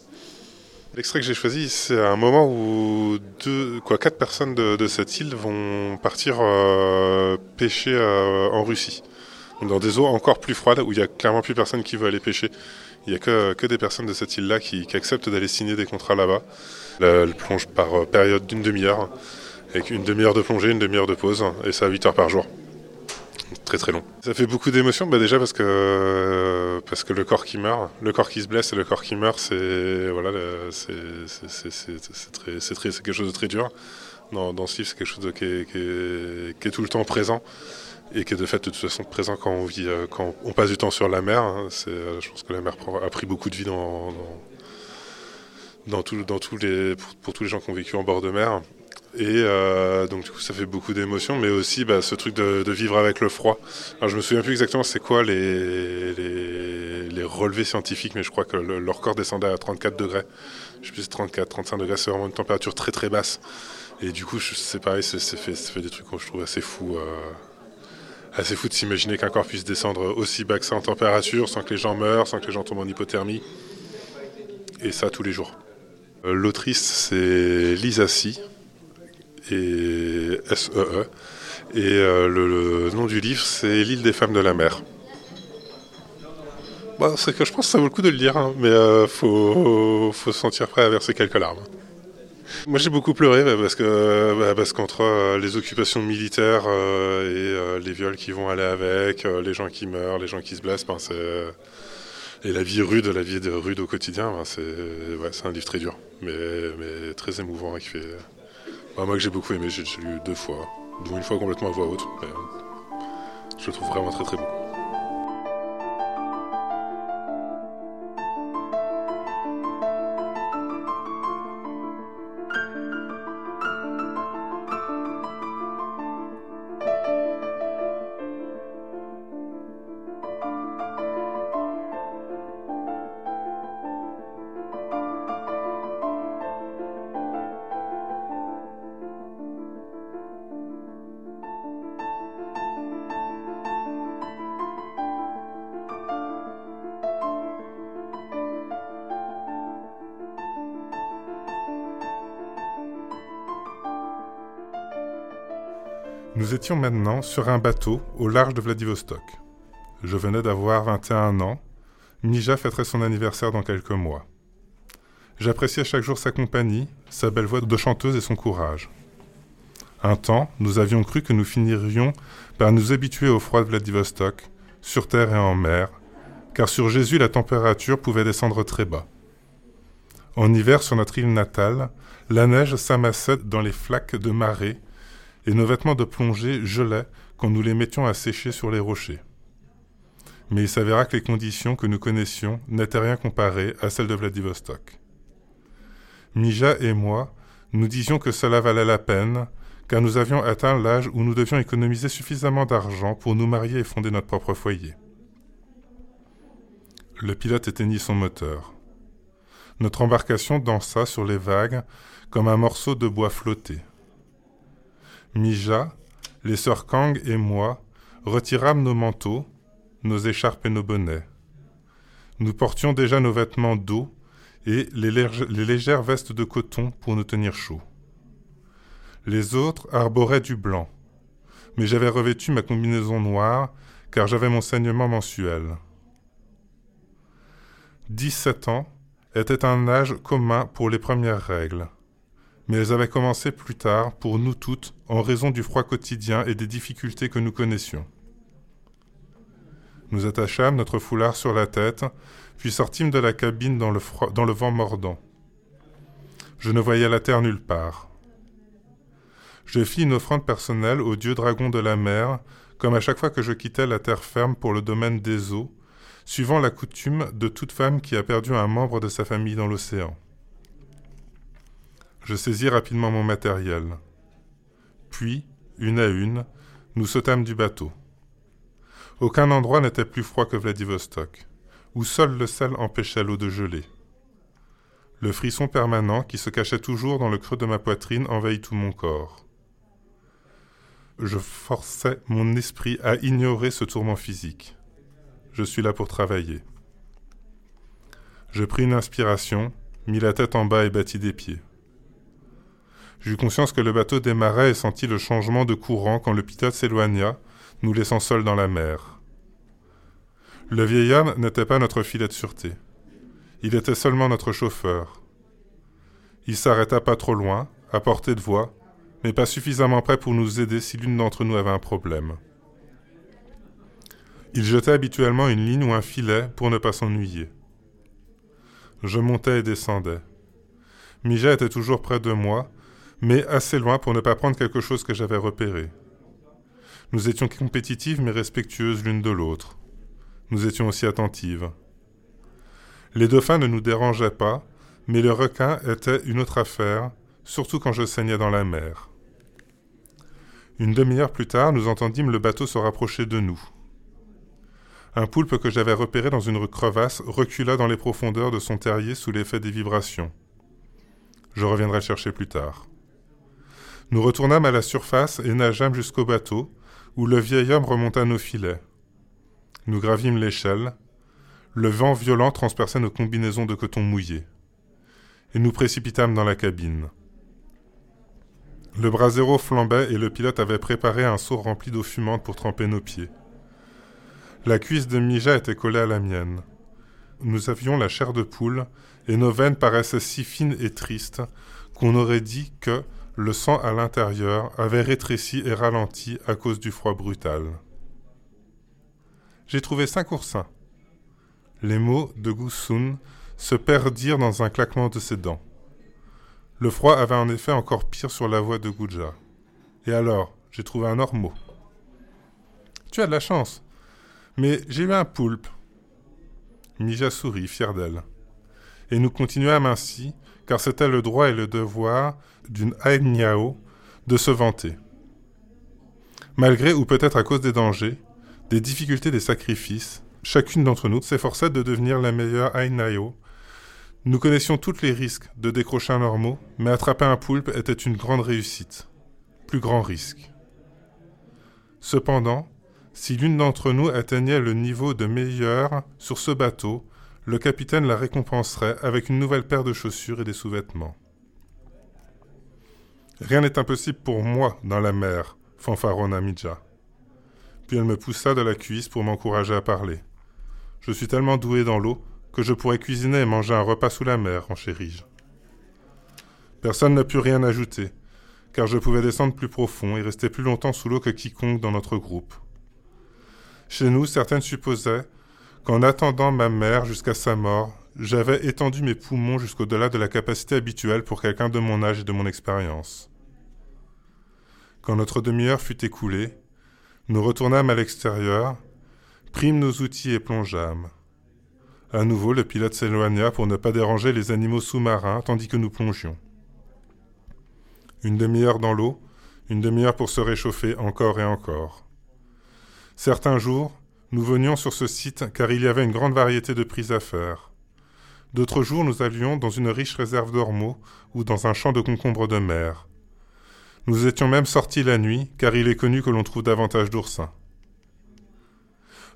L'extrait que j'ai choisi, c'est un moment où deux, quatre personnes de, de cette île vont partir euh, pêcher en Russie, dans des eaux encore plus froides où il y a clairement plus personne qui veut aller pêcher. Il y a que, des personnes de cette île-là qui, acceptent d'aller signer des contrats là-bas. Elles plongent par euh, période d'une demi-heure, avec une demi-heure de plongée, une demi-heure de pause, et ça à 8 heures par jour très très long. Ça fait beaucoup d'émotions, bah déjà parce que parce que le corps qui meurt, le corps qui se blesse et le corps qui meurt, c'est voilà, quelque chose de très dur. Dans, ce livre, c'est quelque chose qui, est, tout le temps présent et qui est de fait de toute façon présent quand on vit quand on passe du temps sur la mer. Hein. C'est je pense que la mer a pris beaucoup de vie dans, dans tous les, pour, tous les gens qui ont vécu en bord de mer. Et euh, donc du coup ça fait beaucoup d'émotions, mais aussi bah, ce truc de, vivre avec le froid. Alors je me souviens plus exactement c'est quoi les, relevés scientifiques, mais je crois que le, leur corps descendait à 34 degrés. Je sais plus 34, 35 degrés, c'est vraiment une température très très basse. Et du coup c'est pareil, c'est fait, des trucs que je trouve assez fou. Euh, assez fou de s'imaginer qu'un corps puisse descendre aussi bas que ça en température, sans que les gens meurent, sans que les gens tombent en hypothermie. Et ça tous les jours. Euh, L'autrice c'est Lisa Si et SEE. -E. Et euh, le, nom du livre, c'est L'île des femmes de la mer. C'est que je pense que ça vaut le coup de le lire, hein, mais euh, faut, faut se sentir prêt à verser quelques larmes. Moi j'ai beaucoup pleuré bah, parce que bah, parce qu'entre euh, les occupations militaires euh, et euh, les viols qui vont aller avec, les gens qui meurent, les gens qui se blessent, ben, et la vie rude, la vie de rude au quotidien, ben, c'est un livre très dur, mais, très émouvant qui fait bah, moi que j'ai beaucoup aimé, j'ai lu deux fois, dont une fois complètement à voix haute. Mais, je le trouve vraiment très très beau. Étions maintenant sur un bateau au large de Vladivostok. Je venais d'avoir 21 ans. Mija fêterait son anniversaire dans quelques mois. J'appréciais chaque jour sa compagnie, sa belle voix de chanteuse et son courage. Un temps, nous avions cru que nous finirions par nous habituer au froid de Vladivostok, sur terre et en mer, car sur Jésus la température pouvait descendre très bas. En hiver, sur notre île natale, la neige s'amassait dans les flaques de marée et nos vêtements de plongée gelaient quand nous les mettions à sécher sur les rochers. Mais il s'avéra que les conditions que nous connaissions n'étaient rien comparées à celles de Vladivostok. Mija et moi, nous disions que cela valait la peine, car nous avions atteint l'âge où nous devions économiser suffisamment d'argent pour nous marier et fonder notre propre foyer. Le pilote éteignit son moteur. Notre embarcation dansa sur les vagues comme un morceau de bois flotté. Mija, les sœurs Kang et moi retirâmes nos manteaux, nos écharpes et nos bonnets. Nous portions déjà nos vêtements d'eau et les, légères vestes de coton pour nous tenir chaud. Les autres arboraient du blanc, mais j'avais revêtu ma combinaison noire car j'avais mon saignement mensuel. 17 ans était un âge commun pour les premières règles mais elles avaient commencé plus tard pour nous toutes en raison du froid quotidien et des difficultés que nous connaissions. Nous attachâmes notre foulard sur la tête, puis sortîmes de la cabine dans le, dans le vent mordant. Je ne voyais la terre nulle part. Je fis une offrande personnelle au dieu dragon de la mer, comme à chaque fois que je quittais la terre ferme pour le domaine des eaux, suivant la coutume de toute femme qui a perdu un membre de sa famille dans l'océan. Je saisis rapidement mon matériel. Puis, une à une, nous sautâmes du bateau. Aucun endroit n'était plus froid que Vladivostok, où seul le sel empêchait l'eau de geler. Le frisson permanent qui se cachait toujours dans le creux de ma poitrine envahit tout mon corps. Je forçais mon esprit à ignorer ce tourment physique. Je suis là pour travailler. Je pris une inspiration, mit la tête en bas et battit des pieds. J'eus conscience que le bateau démarrait et sentis le changement de courant quand le pilote s'éloigna, nous laissant seuls dans la mer. Le vieil homme n'était pas notre filet de sûreté. Il était seulement notre chauffeur. Il s'arrêta pas trop loin, à portée de voix, mais pas suffisamment près pour nous aider si l'une d'entre nous avait un problème. Il jetait habituellement une ligne ou un filet pour ne pas s'ennuyer. Je montais et descendais. Mija était toujours près de moi, mais assez loin pour ne pas prendre quelque chose que j'avais repéré. Nous étions compétitives mais respectueuses l'une de l'autre. Nous étions aussi attentives. Les dauphins ne nous dérangeaient pas, mais le requin était une autre affaire, surtout quand je saignais dans la mer. Une demi-heure plus tard, nous entendîmes le bateau se rapprocher de nous. Un poulpe que j'avais repéré dans une crevasse recula dans les profondeurs de son terrier sous l'effet des vibrations. Je reviendrai chercher plus tard. Nous retournâmes à la surface et nageâmes jusqu'au bateau, où le vieil homme remonta nos filets. Nous gravîmes l'échelle. Le vent violent transperçait nos combinaisons de coton mouillé. Et nous précipitâmes dans la cabine. Le brasero flambait et le pilote avait préparé un seau rempli d'eau fumante pour tremper nos pieds. La cuisse de Mija était collée à la mienne. Nous avions la chair de poule et nos veines paraissaient si fines et tristes qu'on aurait dit que, le sang à l'intérieur avait rétréci et ralenti à cause du froid brutal. J'ai trouvé cinq oursins. Les mots de Gousoun se perdirent dans un claquement de ses dents. Le froid avait en effet encore pire sur la voix de Gouja. Et alors, j'ai trouvé un ormeau. Tu as de la chance. Mais j'ai eu un poulpe. Mija sourit, fier d'elle. Et nous continuâmes ainsi, car c'était le droit et le devoir d'une Aïniao de se vanter. Malgré ou peut-être à cause des dangers, des difficultés, des sacrifices, chacune d'entre nous s'efforçait de devenir la meilleure Aïniao. Nous connaissions tous les risques de décrocher un ormeau, mais attraper un poulpe était une grande réussite. Plus grand risque. Cependant, si l'une d'entre nous atteignait le niveau de meilleur sur ce bateau, le capitaine la récompenserait avec une nouvelle paire de chaussures et des sous-vêtements. Rien n'est impossible pour moi dans la mer, fanfaronna Midja. Puis elle me poussa de la cuisse pour m'encourager à parler. Je suis tellement doué dans l'eau que je pourrais cuisiner et manger un repas sous la mer, enchéris-je. Personne ne put rien ajouter, car je pouvais descendre plus profond et rester plus longtemps sous l'eau que quiconque dans notre groupe. Chez nous, certaines supposaient qu'en attendant ma mère jusqu'à sa mort, j'avais étendu mes poumons jusqu'au-delà de la capacité habituelle pour quelqu'un de mon âge et de mon expérience. Quand notre demi-heure fut écoulée, nous retournâmes à l'extérieur, prîmes nos outils et plongeâmes. À nouveau, le pilote s'éloigna pour ne pas déranger les animaux sous-marins tandis que nous plongions. Une demi-heure dans l'eau, une demi-heure pour se réchauffer encore et encore. Certains jours, nous venions sur ce site car il y avait une grande variété de prises à faire. D'autres jours, nous allions dans une riche réserve d'ormeaux ou dans un champ de concombres de mer. Nous étions même sortis la nuit, car il est connu que l'on trouve davantage d'oursins.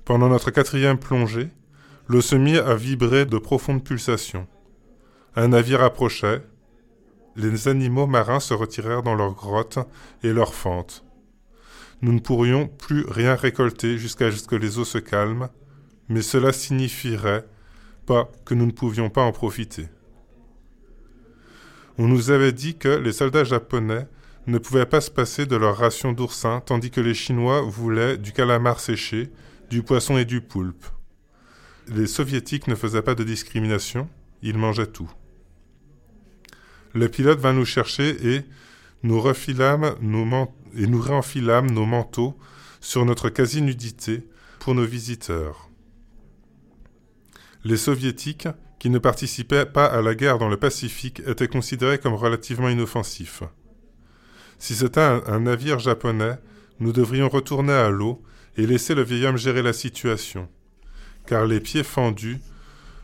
Pendant notre quatrième plongée, l'eau se mit à vibrer de profondes pulsations. Un navire approchait. Les animaux marins se retirèrent dans leurs grottes et leurs fentes. Nous ne pourrions plus rien récolter jusqu'à ce que les eaux se calment, mais cela signifierait pas que nous ne pouvions pas en profiter. On nous avait dit que les soldats japonais ne pouvaient pas se passer de leur ration d'oursin, tandis que les Chinois voulaient du calamar séché, du poisson et du poulpe. Les soviétiques ne faisaient pas de discrimination, ils mangeaient tout. Le pilote vint nous chercher et nous refilâmes nos et nous réenfilâmes nos manteaux sur notre quasi-nudité pour nos visiteurs. Les soviétiques, qui ne participaient pas à la guerre dans le Pacifique, étaient considérés comme relativement inoffensifs. Si c'était un, un, navire japonais, nous devrions retourner à l'eau et laisser le vieil homme gérer la situation, car les pieds fendus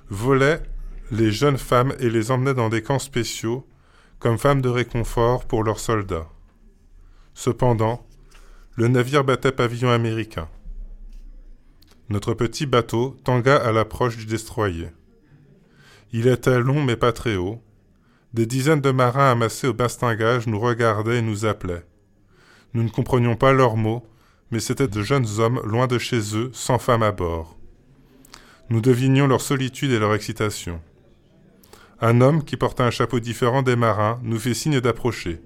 volaient les jeunes femmes et les emmenaient dans des camps spéciaux comme femmes de réconfort pour leurs soldats. Cependant, le navire battait pavillon américain. Notre petit bateau tangua à l'approche du destroyer. Il était long mais pas très haut. Des dizaines de marins amassés au bastingage nous regardaient et nous appelaient. Nous ne comprenions pas leurs mots, mais c'étaient de jeunes hommes loin de chez eux, sans femmes à bord. Nous devinions leur solitude et leur excitation. Un homme qui portait un chapeau différent des marins nous fit signe d'approcher.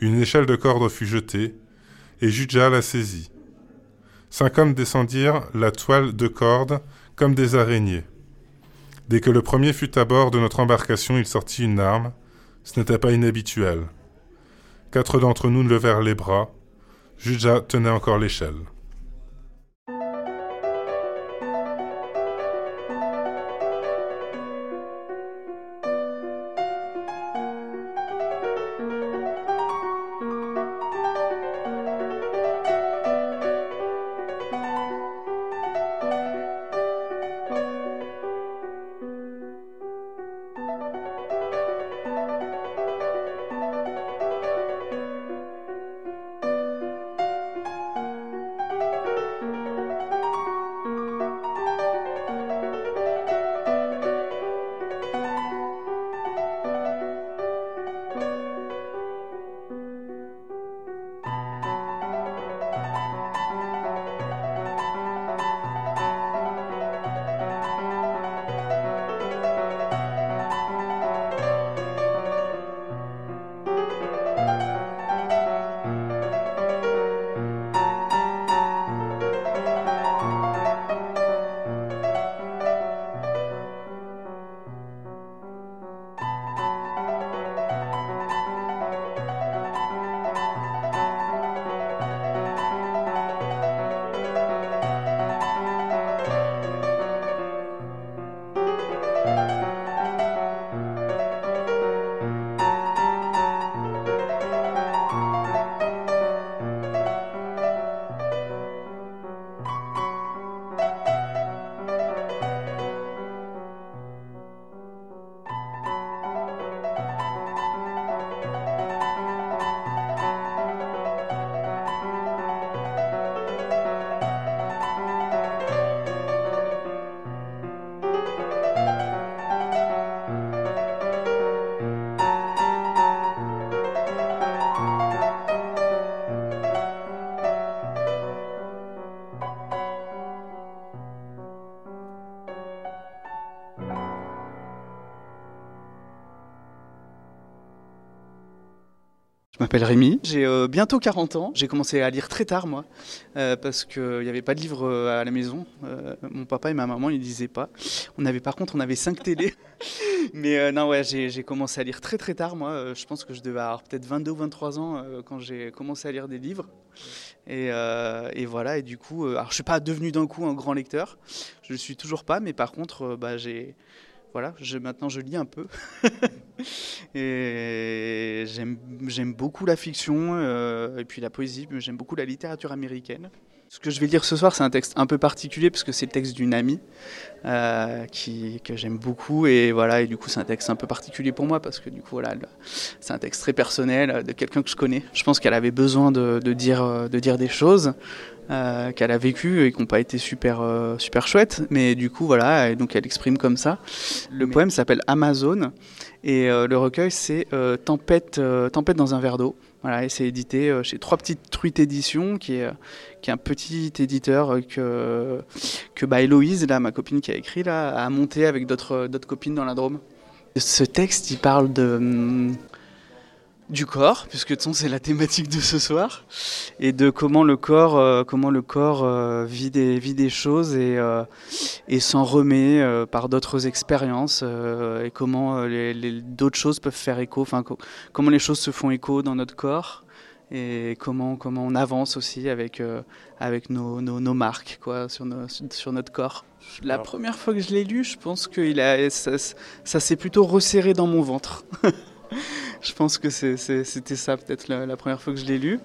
Une échelle de corde fut jetée, et Judja la saisit. Cinq hommes descendirent la toile de corde comme des araignées. Dès que le premier fut à bord de notre embarcation, il sortit une arme. Ce n'était pas inhabituel. Quatre d'entre nous levèrent les bras. Judja tenait encore l'échelle. M'appelle Rémi, j'ai euh, bientôt 40 ans. J'ai commencé à lire très tard, moi, euh, parce qu'il n'y avait pas de livre euh, à la maison. mon papa et ma maman, ils lisaient pas. On avait, par contre, on avait cinq télés. Mais non, ouais, j'ai commencé à lire très très tard, moi. je pense que je devais avoir peut-être 22 ou 23 ans quand j'ai commencé à lire des livres. Et, voilà, et du coup, je suis pas devenu d'un coup un grand lecteur. Je le suis toujours pas, mais par contre, bah, j'ai voilà, maintenant je lis un peu. et j'aime beaucoup la fiction euh, et puis la poésie, mais j'aime beaucoup la littérature américaine. Ce que je vais lire ce soir, c'est un texte un peu particulier parce que c'est le texte d'une amie euh, qui, que j'aime beaucoup et voilà et du coup c'est un texte un peu particulier pour moi parce que du coup voilà c'est un texte très personnel de quelqu'un que je connais. Je pense qu'elle avait besoin de, dire de dire des choses euh, qu'elle a vécu et qui n'ont pas été super, euh, super chouettes. Mais du coup, voilà, et donc elle exprime comme ça. Le poème s'appelle Amazon et euh, le recueil, c'est Tempête, Tempête dans un verre d'eau. Voilà, et c'est édité chez Trois Petites Truites Éditions, qui est, qui est un petit éditeur que, que bah, Héloïse, là, ma copine qui a écrit, là, a monté avec d'autres copines dans la Drôme. Ce texte, il parle de hum, du corps, puisque de toute façon c'est la thématique de ce soir, et de comment le corps, euh, comment le corps euh, vit, des, vit des choses et, euh, et s'en remet par d'autres expériences, et comment les, d'autres choses peuvent faire écho, enfin comment les choses se font écho dans notre corps, et comment, comment on avance aussi avec, avec nos, nos, marques quoi, sur, sur notre corps. La première fois que je l'ai lu, je pense que il a, ça, ça s'est plutôt resserré dans mon ventre. je pense que c'était ça peut-être la, première fois que je l'ai lu.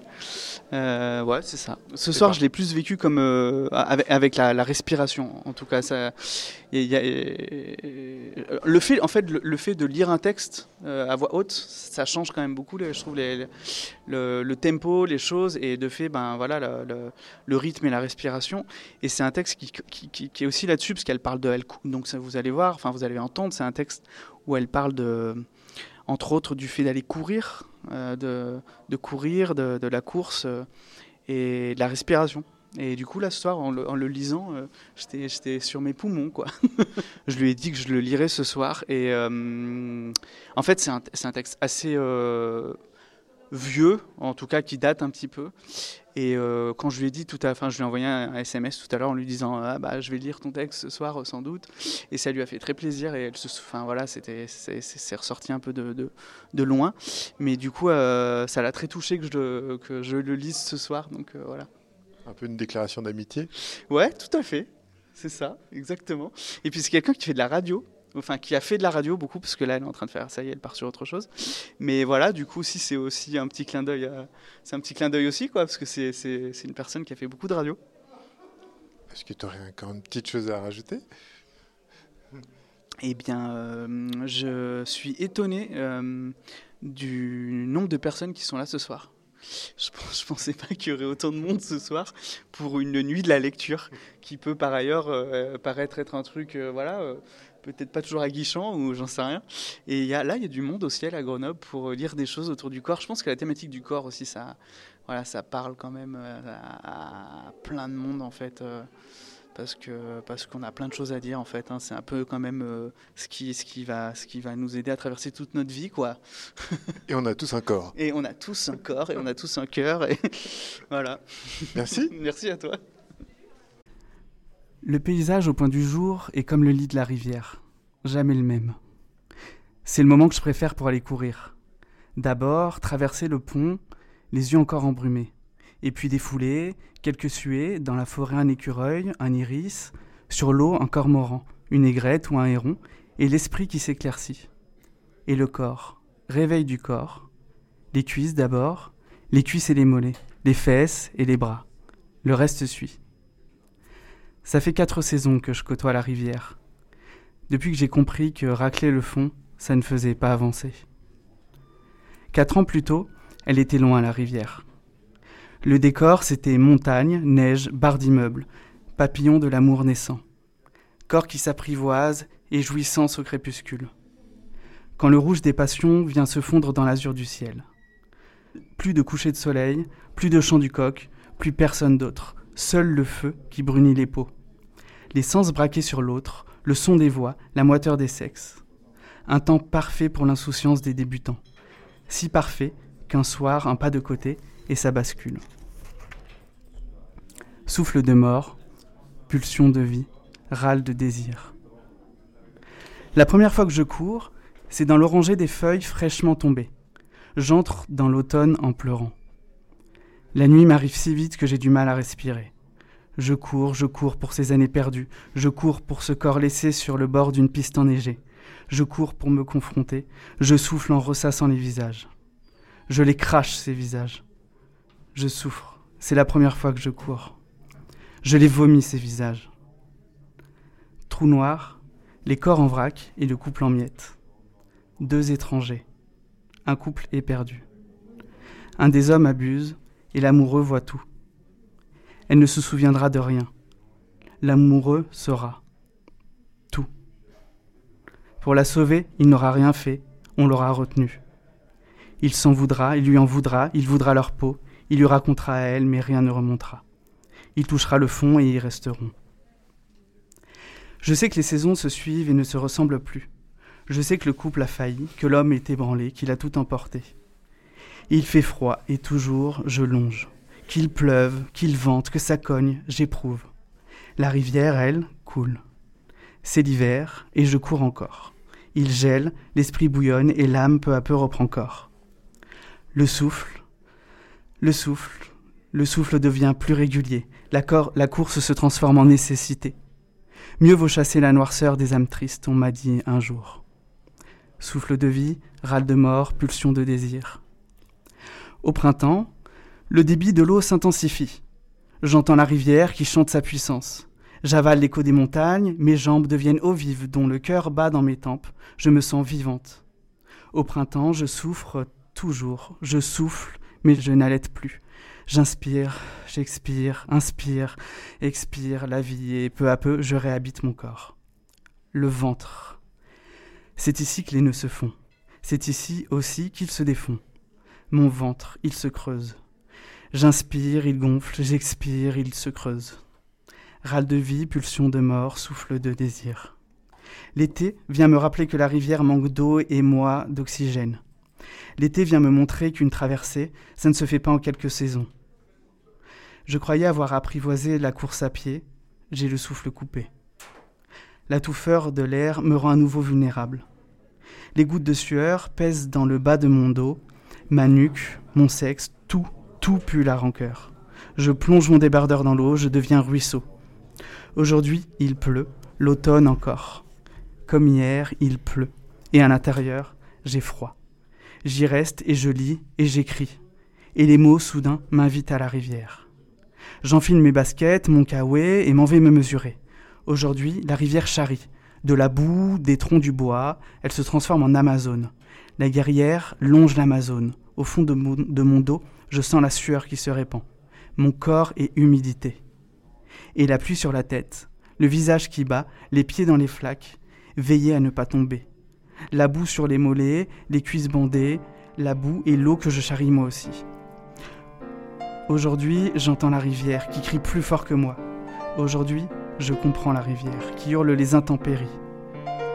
Euh, ouais, c'est ça. Ce soir, je l'ai plus vécu comme euh, avec, la, respiration. En tout cas, ça, y a, le fait, en fait, le, fait de lire un texte euh, à voix haute, ça change quand même beaucoup. je trouve les, le, tempo, les choses, et de fait, ben voilà, le, rythme et la respiration. Et c'est un texte qui, qui, qui est aussi là-dessus parce qu'elle parle de elle. Donc ça, vous allez voir, enfin vous allez entendre, c'est un texte où elle parle de entre autres du fait d'aller courir, euh, de, courir, de, la course euh, et de la respiration. Et du coup, là, ce soir, en le, lisant, euh, j'étais sur mes poumons, quoi. je lui ai dit que je le lirais ce soir. Et en fait, c'est un, un, texte assez vieux, en tout cas qui date un petit peu. Et euh, quand je lui ai dit tout à fin, je lui ai envoyé un, SMS tout à l'heure en lui disant ah, bah je vais lire ton texte ce soir euh, sans doute, et ça lui a fait très plaisir et elle se, enfin voilà c'était c'est ressorti un peu de, de, loin, mais du coup euh, ça l'a très touché que je que je le lise ce soir donc voilà. Un peu une déclaration d'amitié. Ouais, tout à fait. C'est ça, exactement. Et puis c'est quelqu'un qui fait de la radio, enfin qui a fait de la radio beaucoup parce que là elle est en train de faire ça y est elle part sur autre chose. Mais voilà du coup si c'est aussi un petit clin d'œil c'est un petit clin d'œil aussi quoi parce que c'est, c'est, une personne qui a fait beaucoup de radio. Est-ce que tu aurais encore une petite chose à rajouter? Eh bien euh, je suis étonné euh, du nombre de personnes qui sont là ce soir. Je ne pensais pas qu'il y aurait autant de monde ce soir pour une nuit de la lecture, qui peut par ailleurs euh, paraître être un truc, voilà, peut-être pas toujours aguichant ou j'en sais rien. Et y a, là, il y a du monde au ciel à Grenoble pour lire des choses autour du corps. Je pense que la thématique du corps aussi, ça, voilà, ça parle quand même euh, à, plein de monde en fait. Euh, parce que parce qu'on a plein de choses à dire en fait. Hein. C'est un peu quand même euh, ce qui ce qui va ce qui va nous aider à traverser toute notre vie quoi. et on a tous un corps. Et on a tous un corps et on a tous un cœur et voilà. Merci. Merci à toi. Le paysage au point du jour est comme le lit de la rivière, jamais le même. C'est le moment que je préfère pour aller courir. D'abord, traverser le pont, les yeux encore embrumés, et puis défouler, quelques suées, dans la forêt un écureuil, un iris, sur l'eau un cormoran, une aigrette ou un héron, et l'esprit qui s'éclaircit. Et le corps, réveil du corps, les cuisses d'abord, les cuisses et les mollets, les fesses et les bras. Le reste suit. Ça fait quatre saisons que je côtoie la rivière. Depuis que j'ai compris que racler le fond, ça ne faisait pas avancer. Quatre ans plus tôt, elle était loin, la rivière. Le décor, c'était montagne, neige, barre d'immeubles, papillon de l'amour naissant. Corps qui s'apprivoise et jouissance au crépuscule. Quand le rouge des passions vient se fondre dans l'azur du ciel. Plus de coucher de soleil, plus de chant du coq, plus personne d'autre, seul le feu qui brunit les peaux. Les sens braqués sur l'autre, le son des voix, la moiteur des sexes. Un temps parfait pour l'insouciance des débutants. Si parfait qu'un soir, un pas de côté, et ça bascule. Souffle de mort, pulsion de vie, râle de désir. La première fois que je cours, c'est dans l'oranger des feuilles fraîchement tombées. J'entre dans l'automne en pleurant. La nuit m'arrive si vite que j'ai du mal à respirer. Je cours, je cours pour ces années perdues, je cours pour ce corps laissé sur le bord d'une piste enneigée, je cours pour me confronter, je souffle en ressassant les visages. Je les crache, ces visages. Je souffre, c'est la première fois que je cours. Je les vomis, ces visages. Trou noir, les corps en vrac et le couple en miettes. Deux étrangers. Un couple éperdu. Un des hommes abuse, et l'amoureux voit tout. Elle ne se souviendra de rien. L'amoureux saura tout. Pour la sauver, il n'aura rien fait, on l'aura retenu. Il s'en voudra, il lui en voudra, il voudra leur peau, il lui racontera à elle, mais rien ne remontera. Il touchera le fond et y resteront. Je sais que les saisons se suivent et ne se ressemblent plus. Je sais que le couple a failli, que l'homme est ébranlé, qu'il a tout emporté. Il fait froid et toujours je longe. Qu'il pleuve, qu'il vente, que ça cogne, j'éprouve. La rivière, elle, coule. C'est l'hiver et je cours encore. Il gèle, l'esprit bouillonne et l'âme peu à peu reprend corps. Le souffle, le souffle, le souffle devient plus régulier. La, la course se transforme en nécessité. Mieux vaut chasser la noirceur des âmes tristes, on m'a dit un jour. souffle de vie, râle de mort, pulsion de désir. Au printemps, le débit de l'eau s'intensifie. J'entends la rivière qui chante sa puissance. J'avale l'écho des montagnes, mes jambes deviennent eau vive dont le cœur bat dans mes tempes, je me sens vivante. Au printemps, je souffre toujours, je souffle, mais je n'allaite plus. J'inspire, j'expire, inspire, expire la vie et peu à peu je réhabite mon corps. Le ventre. C'est ici que les nœuds se font. C'est ici aussi qu'ils se défont. Mon ventre, il se creuse. J'inspire, il gonfle, j'expire, il se creuse. Râle de vie, pulsion de mort, souffle de désir. L'été vient me rappeler que la rivière manque d'eau et moi d'oxygène. L'été vient me montrer qu'une traversée, ça ne se fait pas en quelques saisons. Je croyais avoir apprivoisé la course à pied, j'ai le souffle coupé. La touffeur de l'air me rend à nouveau vulnérable. Les gouttes de sueur pèsent dans le bas de mon dos, ma nuque, mon sexe, tout, tout pue la rancœur. Je plonge mon débardeur dans l'eau, je deviens ruisseau. Aujourd'hui, il pleut, l'automne encore. Comme hier, il pleut, et à l'intérieur, j'ai froid. J'y reste et je lis et j'écris. Et les mots soudain m'invitent à la rivière. J'enfile mes baskets, mon kawaii et m'en vais me mesurer. Aujourd'hui, la rivière charrie. De la boue, des troncs du bois, elle se transforme en Amazone. La guerrière longe l'Amazone. Au fond de mon, dos, je sens la sueur qui se répand. Mon corps est humidité. Et la pluie sur la tête, le visage qui bat, les pieds dans les flaques, veiller à ne pas tomber la boue sur les mollets, les cuisses bandées, la boue et l'eau que je charrie moi aussi. Aujourd'hui, j'entends la rivière qui crie plus fort que moi. Aujourd'hui, je comprends la rivière qui hurle les intempéries.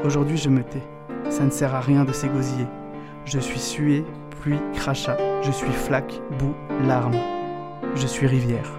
Aujourd'hui, je me tais. Ça ne sert à rien de s'égosiller. Je suis suée, pluie, crachat. Je suis flaque, boue, larmes. Je suis rivière.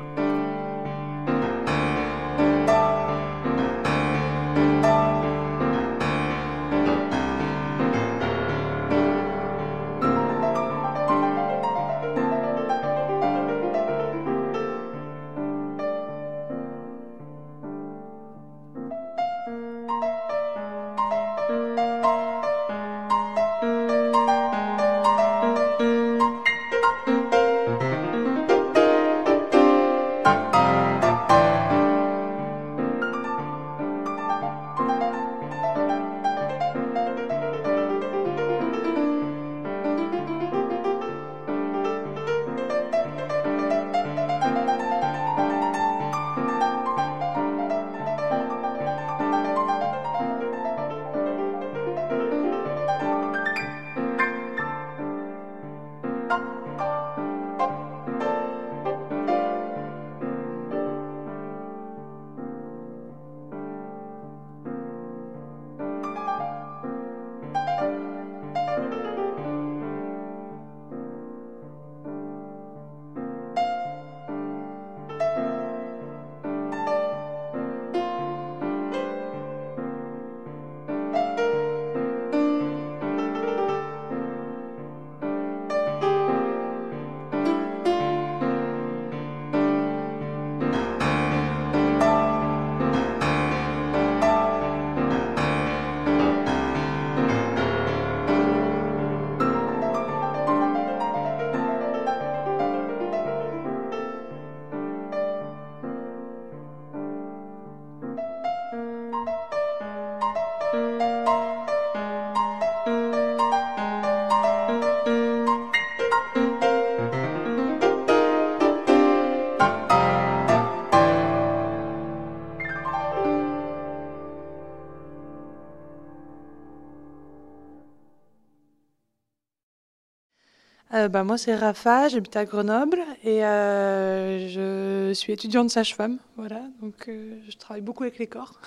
Bah, moi, c'est Rafa, j'habite à Grenoble et euh, je suis étudiante sage-femme. Voilà, donc euh, je travaille beaucoup avec les corps.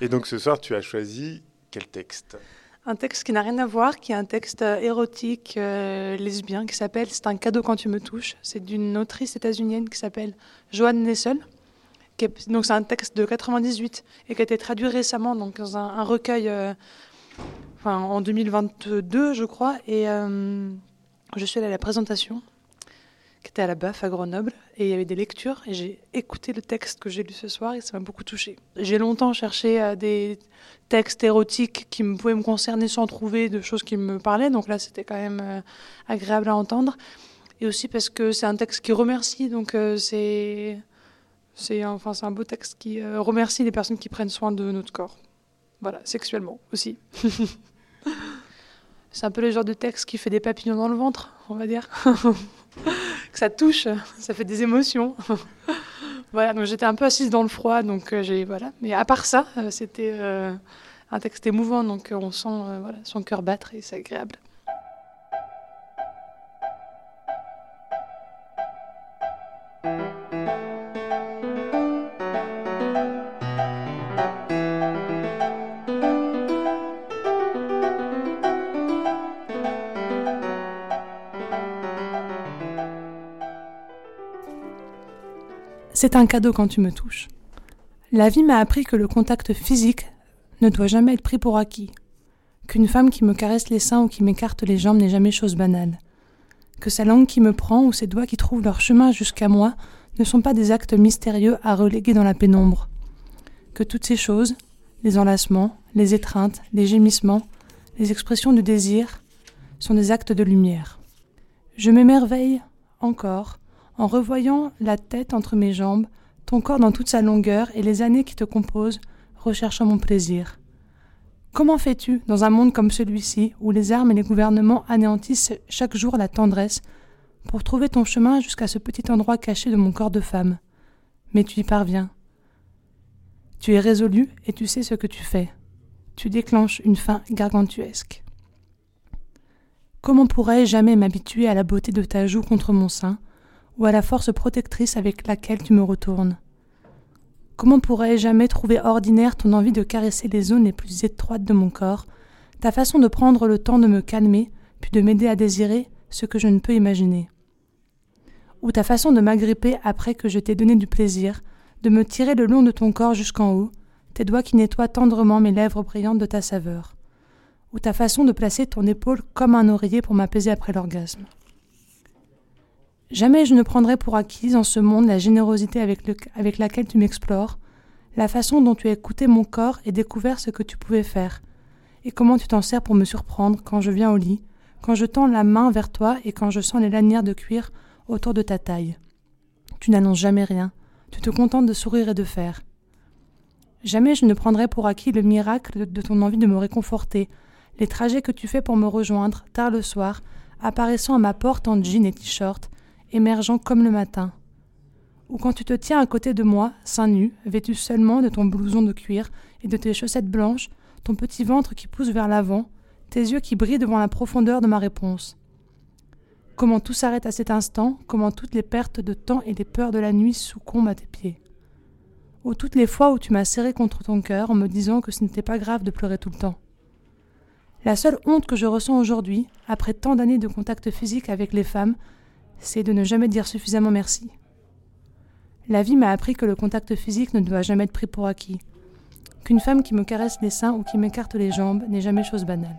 et donc ce soir, tu as choisi quel texte? Un texte qui n'a rien à voir, qui est un texte érotique lesbien qui s'appelle C'est un cadeau quand tu me touches. C'est d'une autrice états-unienne qui s'appelle Joanne Nessel. donc c'est un texte de 98 et qui a été traduit récemment donc, dans un, un recueil enfin, en 2022, je crois. Et je suis allée à la présentation, qui J'étais à la BAF à Grenoble et il y avait des lectures et j'ai écouté le texte que j'ai lu ce soir et ça m'a beaucoup touchée. J'ai longtemps cherché euh, des textes érotiques qui me, pouvaient me concerner sans trouver de choses qui me parlaient, donc là c'était quand même euh, agréable à entendre. Et aussi parce que c'est un texte qui remercie, donc euh, c'est c'est enfin, un beau texte qui remercie les personnes qui prennent soin de notre corps. Voilà, sexuellement aussi. c'est un peu le genre de texte qui fait des papillons dans le ventre, on va dire. que ça touche, ça fait des émotions. voilà, donc j'étais un peu assise dans le froid, donc euh, j'ai voilà. Mais à part ça, euh, c'était euh, un texte émouvant, donc on sent voilà, son cœur battre et c'est agréable. C'est un cadeau quand tu me touches. La vie m'a appris que le contact physique ne doit jamais être pris pour acquis, qu'une femme qui me caresse les seins ou qui m'écarte les jambes n'est jamais chose banale, que sa langue qui me prend ou ses doigts qui trouvent leur chemin jusqu'à moi ne sont pas des actes mystérieux à reléguer dans la pénombre, que toutes ces choses, les enlacements, les étreintes, les gémissements, les expressions de désir, sont des actes de lumière. Je m'émerveille encore en revoyant la tête entre mes jambes, ton corps dans toute sa longueur et les années qui te composent, recherchant mon plaisir. Comment fais-tu, dans un monde comme celui-ci, où les armes et les gouvernements anéantissent chaque jour la tendresse, pour trouver ton chemin jusqu'à ce petit endroit caché de mon corps de femme? Mais tu y parviens. Tu es résolu et tu sais ce que tu fais. Tu déclenches une fin gargantuesque. Comment pourrais-je jamais m'habituer à la beauté de ta joue contre mon sein, ou à la force protectrice avec laquelle tu me retournes. Comment pourrais-je jamais trouver ordinaire ton envie de caresser les zones les plus étroites de mon corps, ta façon de prendre le temps de me calmer, puis de m'aider à désirer ce que je ne peux imaginer? Ou ta façon de m'agripper après que je t'ai donné du plaisir, de me tirer le long de ton corps jusqu'en haut, tes doigts qui nettoient tendrement mes lèvres brillantes de ta saveur? Ou ta façon de placer ton épaule comme un oreiller pour m'apaiser après l'orgasme? Jamais je ne prendrai pour acquise en ce monde la générosité avec, laquelle tu m'explores, la façon dont tu as écouté mon corps et découvert ce que tu pouvais faire, et comment tu t'en sers pour me surprendre quand je viens au lit, quand je tends la main vers toi et quand je sens les lanières de cuir autour de ta taille. Tu n'annonces jamais rien, tu te contentes de sourire et de faire. Jamais je ne prendrai pour acquis le miracle de ton envie de me réconforter, les trajets que tu fais pour me rejoindre, tard le soir, apparaissant à ma porte en jean et t-shirt, émergeant comme le matin. Ou quand tu te tiens à côté de moi, seins nus, vêtu seulement de ton blouson de cuir et de tes chaussettes blanches, ton petit ventre qui pousse vers l'avant, tes yeux qui brillent devant la profondeur de ma réponse. Comment tout s'arrête à cet instant, comment toutes les pertes de temps et les peurs de la nuit succombent à tes pieds. Ou toutes les fois où tu m'as serré contre ton cœur en me disant que ce n'était pas grave de pleurer tout le temps. La seule honte que je ressens aujourd'hui, après tant d'années de contact physique avec les femmes, c'est de ne jamais dire suffisamment merci. La vie m'a appris que le contact physique ne doit jamais être pris pour acquis, qu'une femme qui me caresse les seins ou qui m'écarte les jambes n'est jamais chose banale.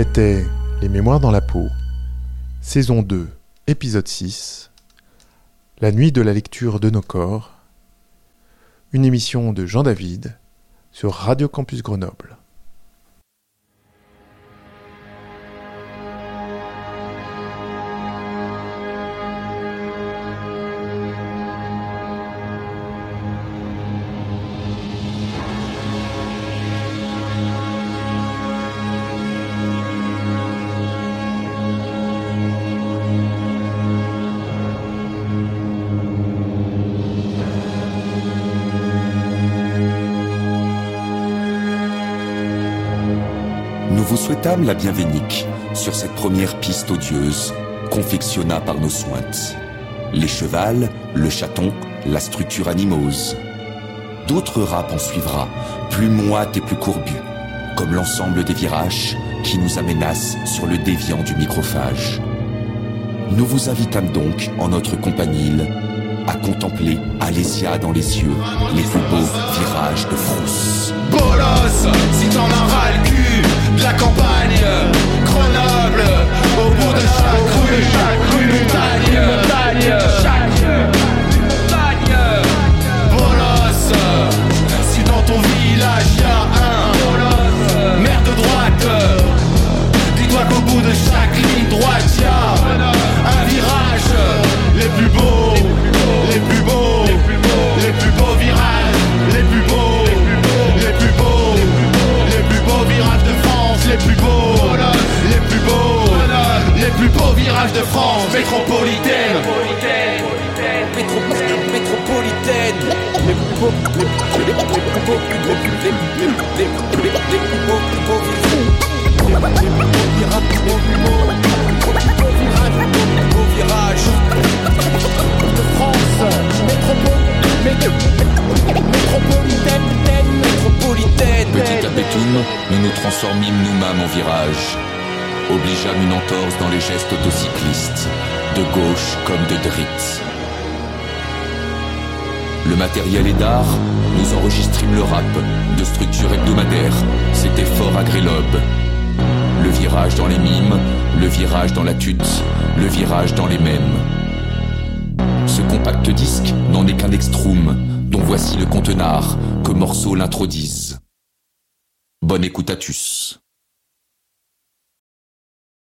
C'était Les Mémoires dans la peau, saison 2, épisode 6, La nuit de la lecture de nos corps, une émission de Jean David sur Radio Campus Grenoble. La bienvénique sur cette première piste odieuse, confectionna par nos sointes. Les chevals, le chaton, la structure animose. D'autres rap en suivra, plus moite et plus courbu, comme l'ensemble des virages qui nous aménacent sur le déviant du microphage. Nous vous invitâmes donc, en notre compagnie, à contempler Alésia dans les yeux les beaux virages de France. Bolos, si t'en as ras le cul, de la campagne, Grenoble, au bout de chaque rue, chaque rue, montagne, montagne. France, métropolitaine. Métropolitaine Les plus beaux, les plus beaux, les plus beaux, les plus les les les les les plus beaux, plus beaux virages. Les plus beaux virages, les plus beaux, les plus beaux virages, les plus beaux virages de France. Métropole, métropolitaine, métropolitaine. Petit à pétoum, nous nous transformîmes nous-mêmes en virage. Obligeâmes une entorse dans les gestes autocyclistes, de gauche comme de droite. Le matériel est d'art, nous enregistrîmes le rap, de structure hebdomadaire, c'était fort à. Le virage dans les mimes, le virage dans la tute, le virage dans les mêmes. Ce compact disque n'en est qu'un extrum, dont voici le contenard que morceau l'introduise. Bonne écoute à tous.